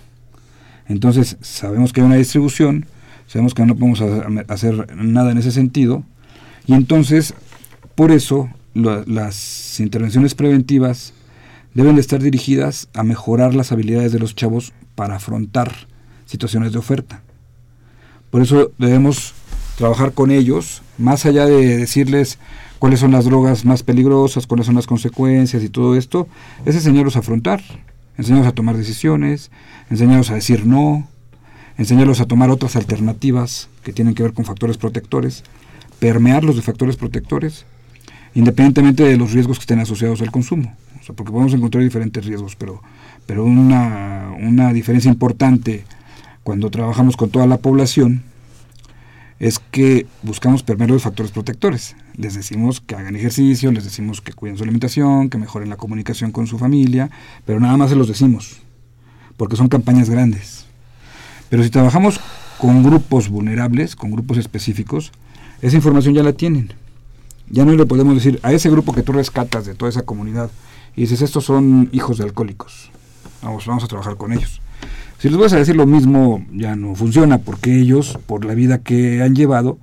Entonces, sabemos que hay una distribución, sabemos que no podemos ha- hacer nada en ese sentido, y entonces, por eso, las intervenciones preventivas deben de estar dirigidas a mejorar las habilidades de los chavos para afrontar situaciones de oferta. Por eso debemos trabajar con ellos, más allá de decirles cuáles son las drogas más peligrosas, cuáles son las consecuencias y todo esto, es enseñarlos a afrontar, enseñarlos a tomar decisiones, enseñarlos a decir no, enseñarlos a tomar otras alternativas que tienen que ver con factores protectores, permearlos de factores protectores, independientemente de los riesgos que estén asociados al consumo. O sea, porque podemos encontrar diferentes riesgos, pero, pero una, una diferencia importante cuando trabajamos con toda la población es que buscamos permear los factores protectores. Les decimos que hagan ejercicio, les decimos que cuiden su alimentación, que mejoren la comunicación con su familia, pero nada más se los decimos, porque son campañas grandes. Pero si trabajamos con grupos vulnerables, con grupos específicos, esa información ya la tienen. Ya no le podemos decir a ese grupo que tú rescatas de toda esa comunidad y dices, estos son hijos de alcohólicos. Vamos, vamos a trabajar con ellos. Si les vas a decir lo mismo, ya no funciona, porque ellos, por la vida que han llevado,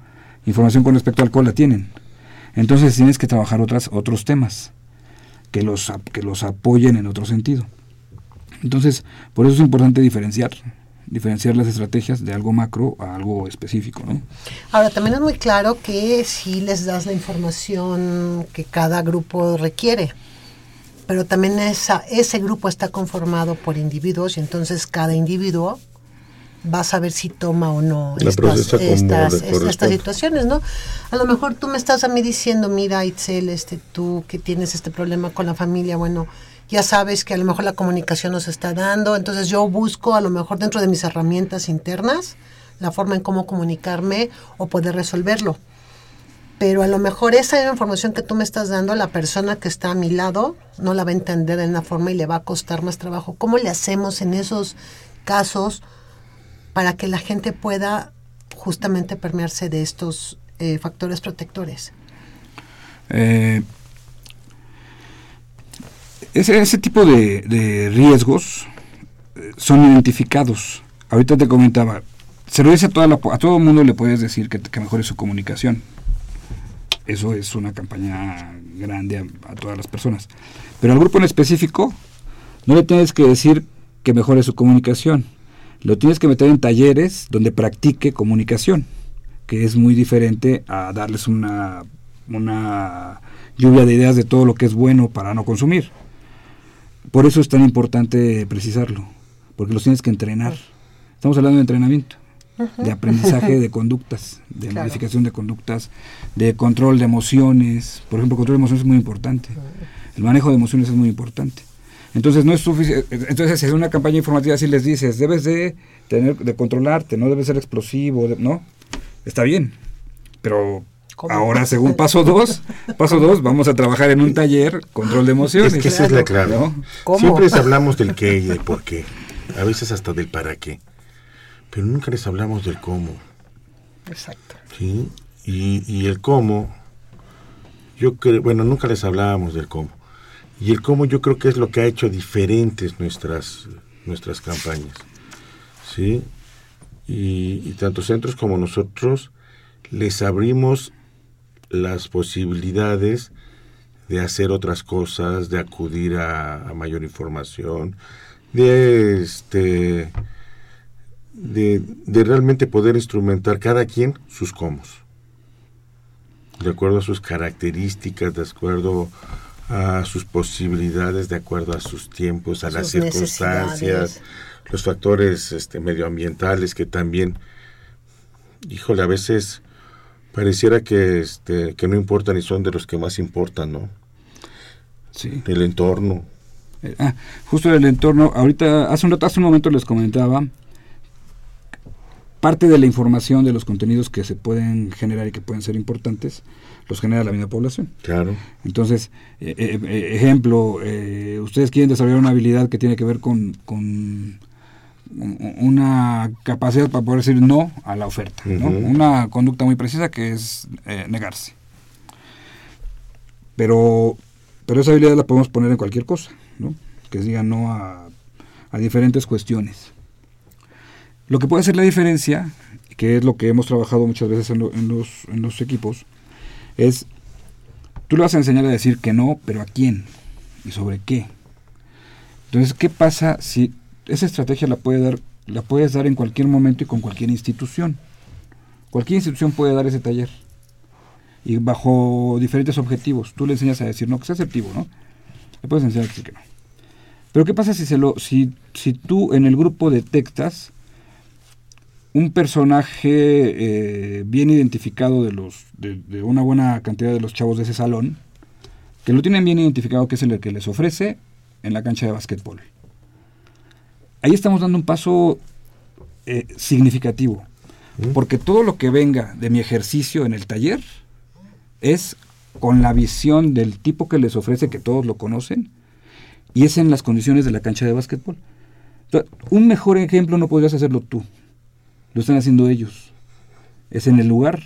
información con respecto al alcohol la tienen. Entonces tienes que trabajar otras, otros temas que los, que los apoyen en otro sentido. Entonces, por eso es importante diferenciar, diferenciar las estrategias de algo macro a algo específico, ¿no? Ahora, también es muy claro que sí les das la información que cada grupo requiere, pero también esa, ese grupo está conformado por individuos y entonces cada individuo va a saber si toma o no estas, estas, estas situaciones, ¿no? A lo mejor tú me estás a mí diciendo, mira, Itzel, este, tú que tienes este problema con la familia, bueno, ya sabes que a lo mejor la comunicación nos está dando, entonces yo busco a lo mejor dentro de mis herramientas internas la forma en cómo comunicarme o poder resolverlo. Pero a lo mejor esa información que tú me estás dando, la persona que está a mi lado no la va a entender de una forma y le va a costar más trabajo. ¿Cómo le hacemos en esos casos para que la gente pueda justamente permearse de estos eh, factores protectores? Eh, ese, tipo de, riesgos eh, son identificados. Ahorita te comentaba, se lo a, a todo el mundo le puedes decir que, que mejore su comunicación. Eso es una campaña grande a, todas las personas. Pero al grupo en específico, no le tienes que decir que mejore su comunicación. Lo tienes que meter en talleres donde practique comunicación, que es muy diferente a darles una, una lluvia de ideas de todo lo que es bueno para no consumir. Por eso es tan importante precisarlo, porque los tienes que entrenar. Estamos hablando de entrenamiento, de aprendizaje de conductas, de Claro. modificación de conductas, de control de emociones. Por ejemplo, control de emociones es muy importante. El manejo de emociones es muy importante. Entonces no es suficiente. Entonces si es una campaña informativa si les dices, debes de tener, de controlarte, no debes ser explosivo, de- no, está bien. Pero ¿Cómo? ahora según paso dos, paso dos, vamos a trabajar en un taller control de emociones. Es que esa es la clave. Siempre hablamos del qué y del por qué. A veces hasta del para qué. Pero nunca les hablamos del cómo. Exacto. ¿sí? Y, y el cómo, yo creo, bueno, nunca les hablábamos del cómo. Y el cómo yo creo que es lo que ha hecho diferentes nuestras, nuestras campañas. ¿sí? Y, y tanto centros como nosotros les abrimos las posibilidades de hacer otras cosas, de acudir a, a mayor información, de este de, de realmente poder instrumentar cada quien sus comos, de acuerdo a sus características, de acuerdo a sus posibilidades, de acuerdo a sus tiempos, a las circunstancias, los factores este, medioambientales que también, híjole, a veces pareciera que, este, que no importan y son de los que más importan, ¿no? Sí. El entorno, Eh, ah, justo el entorno, ahorita, hace un rato, hace un momento les comentaba, parte de la información de los contenidos que se pueden generar y que pueden ser importantes, los genera la misma población. claro. Entonces, eh, eh, eh, ejemplo, eh, ustedes quieren desarrollar una habilidad que tiene que ver con, una capacidad para poder decir no a la oferta, ¿no? Una conducta muy precisa que es eh, negarse. Pero, pero esa habilidad la podemos poner en cualquier cosa, ¿no? Que diga no a, a diferentes cuestiones. Lo que puede hacer la diferencia, que es lo que hemos trabajado muchas veces en, lo- en los, en los equipos, es tú le vas a enseñar a decir que no, pero a quién y sobre qué. Entonces, ¿qué pasa si esa estrategia la puede dar, la puedes dar en cualquier momento y con cualquier institución? Cualquier institución puede dar ese taller y bajo diferentes objetivos. Tú le enseñas a decir no, que sea asertivo, ¿no? Le puedes enseñar a decir que no. Pero ¿qué pasa si, se lo, si, si tú en el grupo detectas un personaje eh, bien identificado de, los, de, de una buena cantidad de los chavos de ese salón, que lo tienen bien identificado, que es el que les ofrece en la cancha de básquetbol? Ahí estamos dando un paso eh, significativo, porque todo lo que venga de mi ejercicio en el taller es con la visión del tipo que les ofrece, que todos lo conocen, y es en las condiciones de la cancha de básquetbol. Entonces, un mejor ejemplo no podrías hacerlo tú, lo están haciendo ellos. Es en el lugar.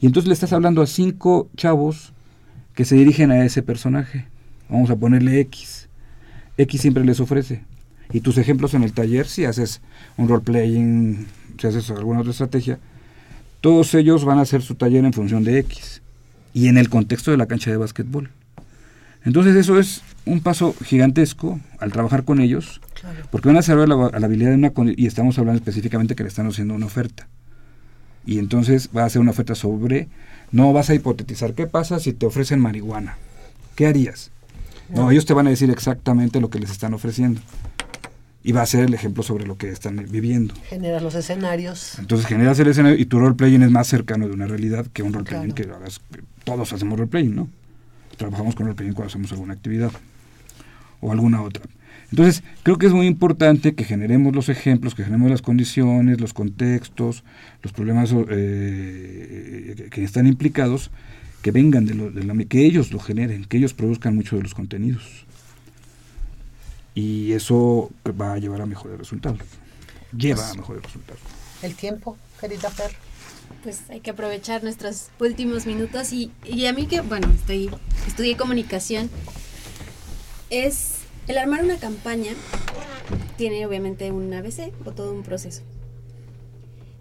Y entonces le estás hablando a cinco chavos que se dirigen a ese personaje. Vamos a ponerle X. X siempre les ofrece. Y tus ejemplos en el taller, si haces un role-playing, si haces alguna otra estrategia, todos ellos van a hacer su taller en función de X. Y en el contexto de la cancha de básquetbol. Entonces eso es un paso gigantesco al trabajar con ellos. Porque van a saber la, la habilidad de una y estamos hablando específicamente que le están haciendo una oferta. Y entonces va a hacer una oferta sobre, no vas a hipotetizar, ¿qué pasa si te ofrecen marihuana? ¿Qué harías? No, ellos te van a decir exactamente lo que les están ofreciendo. Y va a ser el ejemplo sobre lo que están viviendo. Generas los escenarios. Entonces generas el escenario y tu role-playing es más cercano de una realidad que un role-playing Claro. que hagas. Todos hacemos role-playing, ¿no? Trabajamos con role-playing cuando hacemos alguna actividad o alguna otra. Entonces, creo que es muy importante que generemos los ejemplos, que generemos las condiciones, los contextos, los problemas eh, que- que están implicados, que vengan de, lo, de la, que ellos lo generen, que ellos produzcan mucho de los contenidos. Y eso va a llevar a mejores resultados. Lleva a mejores resultados. El tiempo, querida Fer. Pues hay que aprovechar nuestros últimos minutos y, y a mí que, bueno, estoy, estudié comunicación, es el armar una campaña, tiene obviamente un ABC o todo un proceso.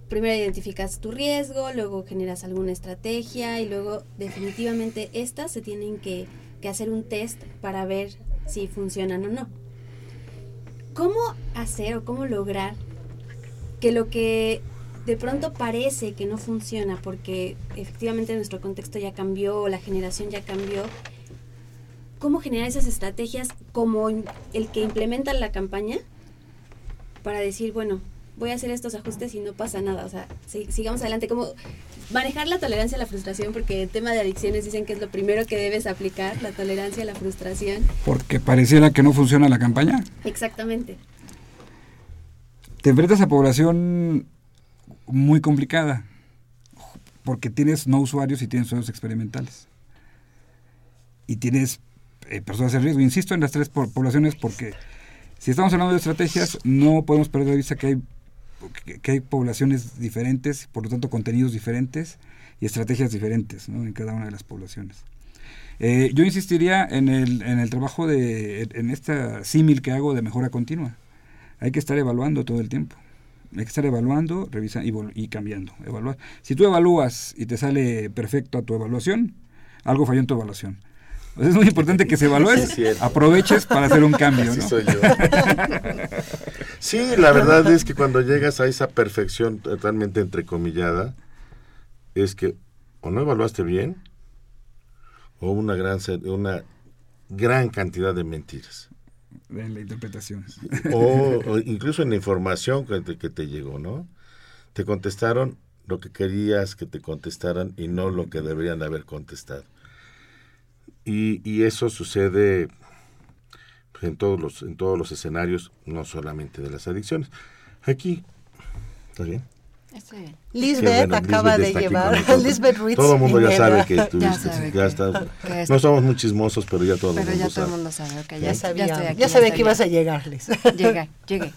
Primero identificas tu riesgo, luego generas alguna estrategia y luego definitivamente estas se tienen que, hacer un test para ver si funcionan o no. ¿Cómo hacer o cómo lograr que lo que de pronto parece que no funciona porque efectivamente nuestro contexto ya cambió, la generación ya cambió. ¿Cómo generar esas estrategias como el que implementa la campaña para decir, bueno, voy a hacer estos ajustes y no pasa nada? O sea, si- sigamos adelante. Como manejar la tolerancia a la frustración, porque el tema de adicciones dicen que es lo primero que debes aplicar, la tolerancia a la frustración. Porque pareciera que no funciona la campaña. Exactamente. Te enfrentas a población muy complicada. Porque tienes no usuarios y tienes usuarios experimentales. Y tienes eh, personas de riesgo. Insisto en las tres po- poblaciones porque si estamos hablando de estrategias, no podemos perder de vista que hay, que, hay poblaciones diferentes, por lo tanto contenidos diferentes y estrategias diferentes ¿no? en cada una de las poblaciones. Eh, yo insistiría en el, en el trabajo de, en esta símil que hago de mejora continua. Hay que estar evaluando todo el tiempo. Hay que estar evaluando, revisando y, y cambiando. Evaluar. Si tú evalúas y te sale perfecto a tu evaluación, algo falló en tu evaluación. Pues es muy importante que se evalúes, Sí, aproveches para hacer un cambio. Así ¿no? soy yo. Sí, la verdad es que cuando llegas a esa perfección totalmente entrecomillada, es que o no evaluaste bien, o una gran, se- una gran cantidad de mentiras. En la interpretación. O, o incluso en la información que te, que te llegó, ¿no? Te contestaron lo que querías que te contestaran y no lo que deberían de haber contestado. Y, y eso sucede pues, en todos los en todos los escenarios, no solamente de las adicciones. Aquí, ¿está bien? Bien. Lisbeth bueno, acaba Lisbeth de llevar. Lisbeth Ruiz. Todo el mundo ya sabe que estuviste, Ya ya, sabe que- está. que No somos muy chismosos, pero ya todo el Pero mundo ya todo sabe. el mundo sabe, ok, ya, Ya ya sabía, estoy aquí. ya sabía estoy que ibas a bien. llegar, Liz. Llegué, llegué.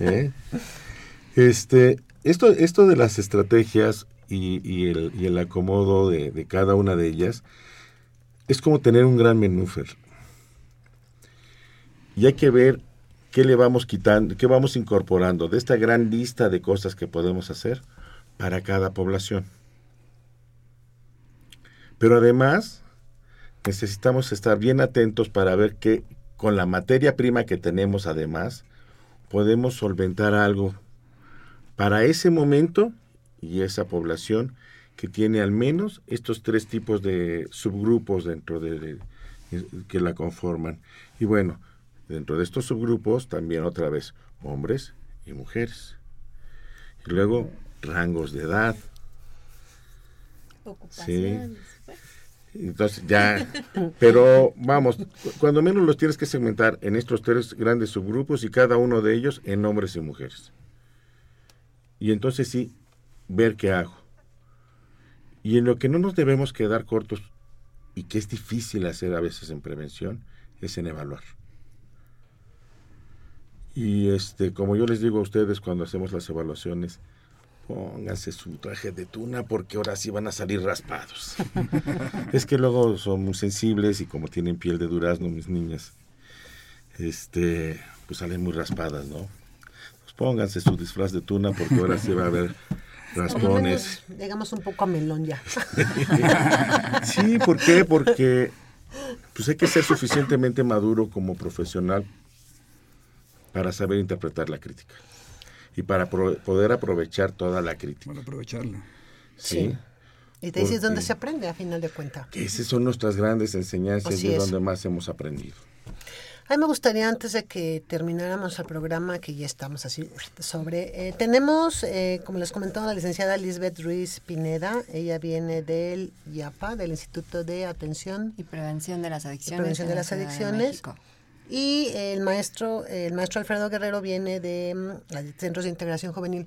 ¿eh? Este, esto, esto de las estrategias y, y el, y el acomodo de, de cada una de ellas, es como tener un gran menú, Fer. Y hay que ver qué le vamos quitando, qué vamos incorporando de esta gran lista de cosas que podemos hacer para cada población. Pero además, necesitamos estar bien atentos para ver que con la materia prima que tenemos además, podemos solventar algo para ese momento y esa población que tiene al menos estos tres tipos de subgrupos dentro de, de- que la conforman. Y bueno, dentro de estos subgrupos también otra vez hombres y mujeres. Y luego rangos de edad. Ocupaciones. bueno. Entonces ya, pero vamos, cu- cuando menos los tienes que segmentar en estos tres grandes subgrupos y cada uno de ellos en hombres y mujeres. Y entonces sí, ver qué hago. Y en lo que no nos debemos quedar cortos y que es difícil hacer a veces en prevención, es en evaluar. Y este, como yo les digo a ustedes cuando hacemos las evaluaciones, pónganse su traje de tuna porque ahora sí van a salir raspados. es que luego son muy sensibles y como tienen piel de durazno mis niñas, este, pues salen muy raspadas, ¿no? Pues pónganse su disfraz de tuna porque ahora sí va a haber raspones. Llegamos un poco a melón ya. Sí, ¿por qué? Porque pues hay que ser suficientemente maduro como profesional para saber interpretar la crítica y para pro- poder aprovechar toda la crítica. Bueno, aprovecharla. ¿sí? Y te dices dónde se aprende a final de cuentas. Que esas son nuestras grandes enseñanzas y es es. donde más hemos aprendido. A mí me gustaría, antes de que termináramos el programa, que ya estamos así sobre, eh, tenemos, eh, como les comentó la licenciada Lisbeth Ruiz Pineda, ella viene del IAPA, del Instituto de Atención Y prevención de las adicciones. Prevención de las. Y el maestro, el maestro Alfredo Guerrero viene de mm, la- Centros de Integración Juvenil.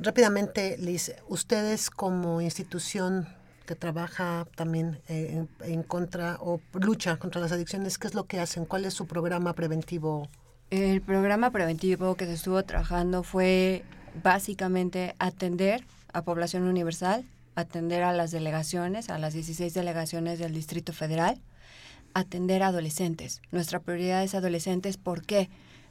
Rápidamente, Liz, ustedes como institución que trabaja también eh, en, en contra o lucha contra las adicciones, ¿qué es lo que hacen? ¿Cuál es su programa preventivo? El programa preventivo que se estuvo trabajando fue básicamente atender a población universal, atender a las delegaciones, a las 16 delegaciones del Distrito Federal, atender a adolescentes. Nuestra prioridad es adolescentes, ¿por qué?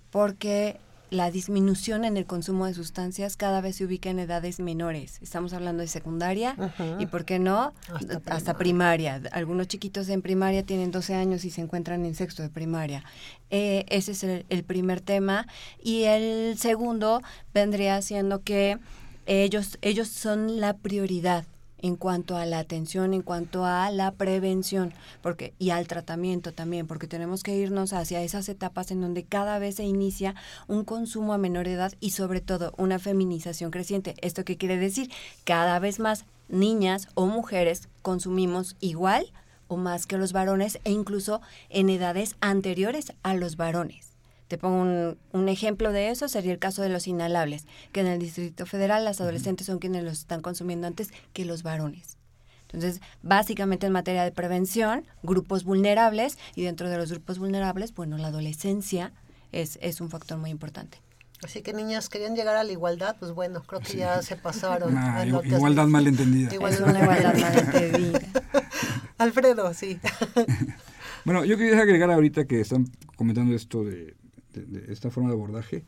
Porque la disminución en el consumo de sustancias cada vez se ubica en edades menores. Estamos hablando de secundaria y, ¿por qué no? Hasta Hasta primaria. Algunos chiquitos en primaria tienen 12 años y se encuentran en sexto de primaria. Eh, ese es el, el primer tema. Y el segundo vendría siendo que ellos, ellos son la prioridad en cuanto a la atención, en cuanto a la prevención, porque y al tratamiento también, porque tenemos que irnos hacia esas etapas en donde cada vez se inicia un consumo a menor edad y sobre todo una feminización creciente. ¿Esto qué quiere decir? Cada vez más niñas o mujeres consumimos igual o más que los varones e incluso en edades anteriores a los varones. Te pongo un, un ejemplo de eso, sería el caso de los inhalables, que en el Distrito Federal las adolescentes son quienes los están consumiendo antes que los varones. Entonces, básicamente en materia de prevención, grupos vulnerables, y dentro de los grupos vulnerables, bueno, la adolescencia es, es un factor muy importante. Así que niñas, querían llegar a la igualdad, pues bueno, creo que ya se pasaron. Ah, igualdad malentendida. Igual- Es una igualdad malentendida. Alfredo, sí. Bueno, yo quería agregar ahorita que están comentando esto de, de- de esta forma de abordaje.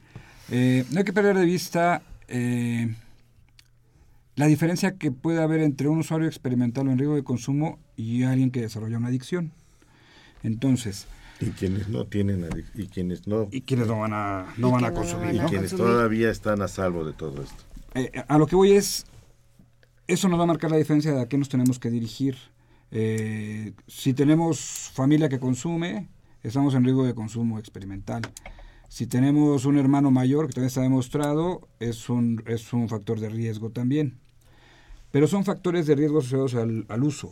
Eh, no hay que perder de vista eh, la diferencia que puede haber entre un usuario experimental o en riesgo de consumo y alguien que desarrolla una adicción. Entonces, Y quienes no tienen y quienes no y quienes no van a, no Y van a consumir. van y quienes consumir. todavía están a salvo de todo esto. Eh, a lo que voy es, eso nos va a marcar la diferencia de a qué nos tenemos que dirigir. Eh, si tenemos familia que consume, estamos en riesgo de consumo experimental. Si tenemos un hermano mayor, que también está demostrado, es un, es un factor de riesgo también. Pero son factores de riesgo asociados al, al uso.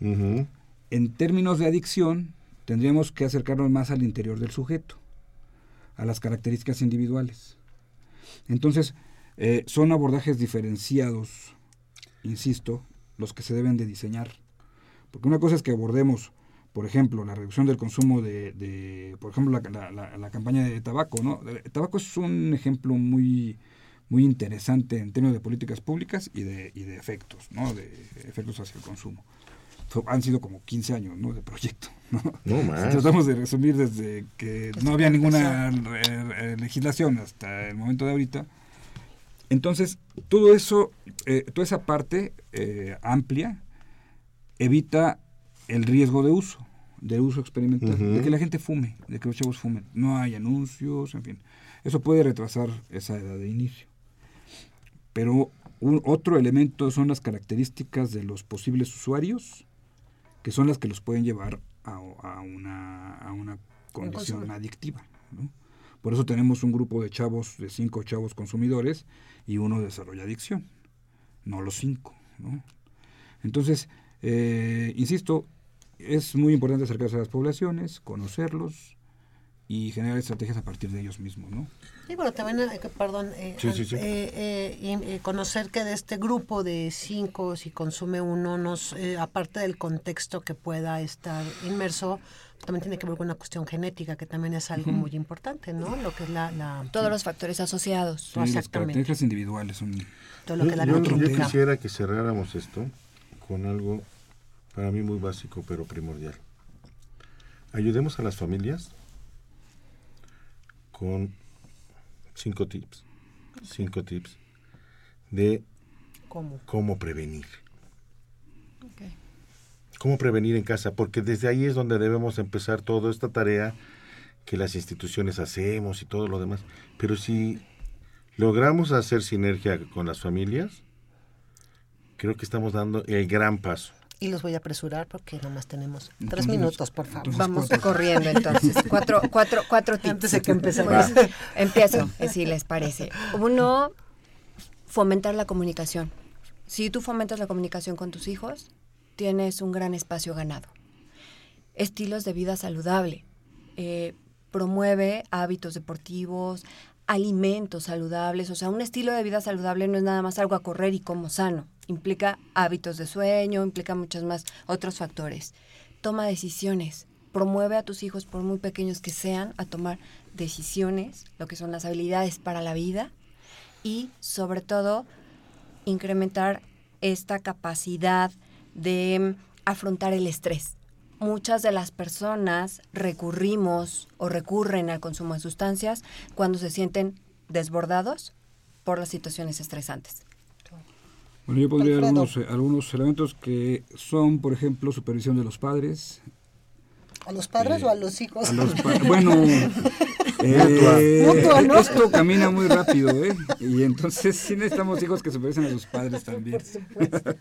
En términos de adicción, tendríamos que acercarnos más al interior del sujeto, a las características individuales. Entonces, eh, son abordajes diferenciados, insisto, los que se deben de diseñar. Porque una cosa es que abordemos, por ejemplo, la reducción del consumo de, de, por ejemplo, la, la- la- la campaña de tabaco. ¿no? El tabaco es un ejemplo muy, muy interesante en términos de políticas públicas y de, y de efectos, ¿no? de efectos hacia el consumo. han sido como 15 años ¿no? de proyecto. ¿no? No Si más. tratamos de resumir desde que no había ninguna eh, eh, legislación hasta el momento de ahorita. Entonces, todo eso, eh, toda esa parte eh, amplia evita el riesgo de uso, de uso experimental, de que la gente fume, de que los chavos fumen. No hay anuncios, en fin. Eso puede retrasar esa edad de inicio. Pero un, otro elemento son las características de los posibles usuarios, que son las que los pueden llevar a, a una, a una condición adictiva. ¿no? Por eso tenemos un grupo de chavos, de cinco chavos consumidores, y uno desarrolla adicción, no los cinco. ¿no? Entonces, eh, insisto, es muy importante acercarse a las poblaciones, conocerlos y generar estrategias a partir de ellos mismos. ¿no? Y bueno, también, eh, perdón, eh, Sí, sí, sí. eh, eh, eh, conocer que de este grupo de cinco, si consume uno, nos, eh, aparte del contexto que pueda estar inmerso, también tiene que ver con una cuestión genética, que también es algo muy importante, ¿no? Lo que es la, la- Todos los factores asociados. Sí, las Exactamente. características individuales son todo lo que es la yo, quisiera que cerráramos esto con algo para mí muy básico pero primordial. Ayudemos a las familias con cinco tips, cinco tips de ¿Cómo? cómo prevenir. ¿Cómo prevenir en casa? Porque desde ahí es donde debemos empezar toda esta tarea que las instituciones hacemos y todo lo demás. Pero si logramos hacer sinergia con las familias, creo que estamos dando el gran paso. Y los voy a apresurar porque nomás tenemos tres Entonces, minutos, por favor. entonces, Vamos cuatro. corriendo entonces. Cuatro, cuatro, cuatro tips. Antes de que empecemos. Bueno, empiezo, eh, si les parece. Uno, fomentar la comunicación. Si tú fomentas la comunicación con tus hijos, tienes un gran espacio ganado. Estilos de vida saludable. Eh, promueve hábitos deportivos, alimentos saludables. O sea, un estilo de vida saludable no es nada más algo a correr y como sano. Implica hábitos de sueño, implica muchos más otros factores. Toma decisiones. Promueve a tus hijos, por muy pequeños que sean, a tomar decisiones, lo que son las habilidades para la vida. Y sobre todo, incrementar esta capacidad de mm, afrontar el estrés. Muchas de las personas recurrimos o recurren al consumo de sustancias cuando se sienten desbordados por las situaciones estresantes. Bueno, yo pondría Alfredo. algunos, eh, algunos elementos que son, por ejemplo, supervisión de los padres. ¿A los padres Eh, o a los hijos? a los pa- bueno, eh, Mutua, ¿no? esto camina muy rápido, ¿eh? Y entonces sí necesitamos hijos que supervisen a sus padres también. Por supuesto.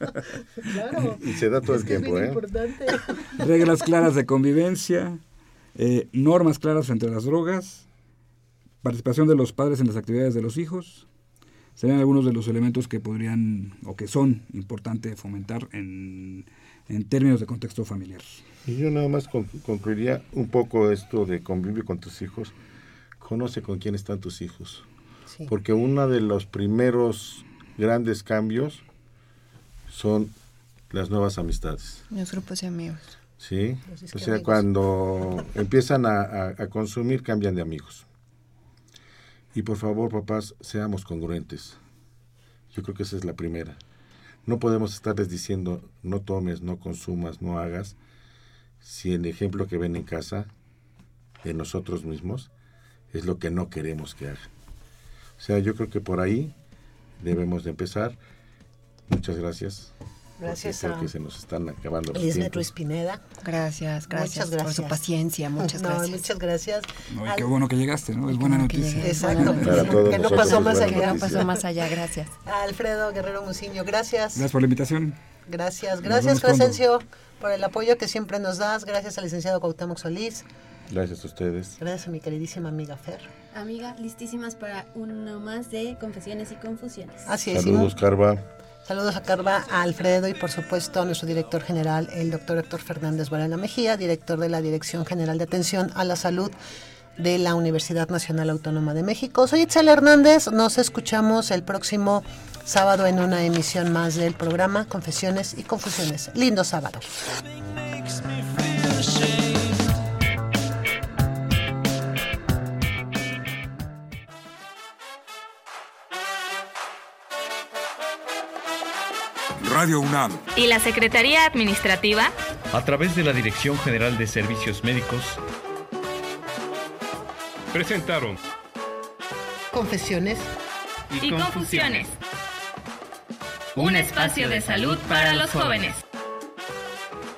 claro. Y se da todo Es el tiempo, ¿eh? importante. Reglas claras de convivencia, eh, normas claras frente a las drogas, participación de los padres en las actividades de los hijos. Serían algunos de los elementos que podrían o que son importantes fomentar en, en términos de contexto familiar. Y yo nada más con- concluiría un poco esto de convivio con tus hijos. Conoce con quién están tus hijos. Sí. Porque uno de los primeros grandes cambios son las nuevas amistades. Los grupos de amigos. ¿Sí? O sea, amigos. cuando empiezan a, a- a consumir, cambian de amigos. Y por favor, papás, seamos congruentes. Yo creo que esa es la primera. No podemos estarles diciendo, no tomes, no consumas, no hagas, si el ejemplo que ven en casa, de nosotros mismos, es lo que no queremos que hagan. O sea, yo creo que por ahí debemos de empezar. Muchas gracias. Porque Gracias creo a que se nos están acabando tiempos. Ruiz Pineda. Gracias, gracias, Muchas por gracias. su paciencia. Muchas No, gracias. muchas gracias. No, y Al- qué bueno que llegaste, ¿no? Es buena noticia. Exacto. Para todos que no pasó más allá. Que no noticia. pasó más allá, gracias. Alfredo Guerrero Muciño, gracias. Gracias por la invitación. Gracias, gracias. Crescencio por el apoyo que siempre nos das. Gracias al licenciado Cuauhtémoc Solís. Gracias a ustedes. Gracias a mi queridísima amiga Fer. Amiga, listísimas para uno más de Confesiones y Confusiones. Así es. Saludos, Carva. Saludos a Carva, a Alfredo y por supuesto a nuestro director general, el doctor Héctor Fernández Varela Mejía, director de la Dirección General de Atención a la Salud de la Universidad Nacional Autónoma de México. Soy Itzel Hernández, nos escuchamos el próximo sábado en una emisión más del programa Confesiones y Confusiones. Lindo sábado. Radio UNAM. Y la Secretaría Administrativa a través de la Dirección General de Servicios Médicos. Presentaron. Confesiones. Y, confusiones. Un espacio de salud para los jóvenes.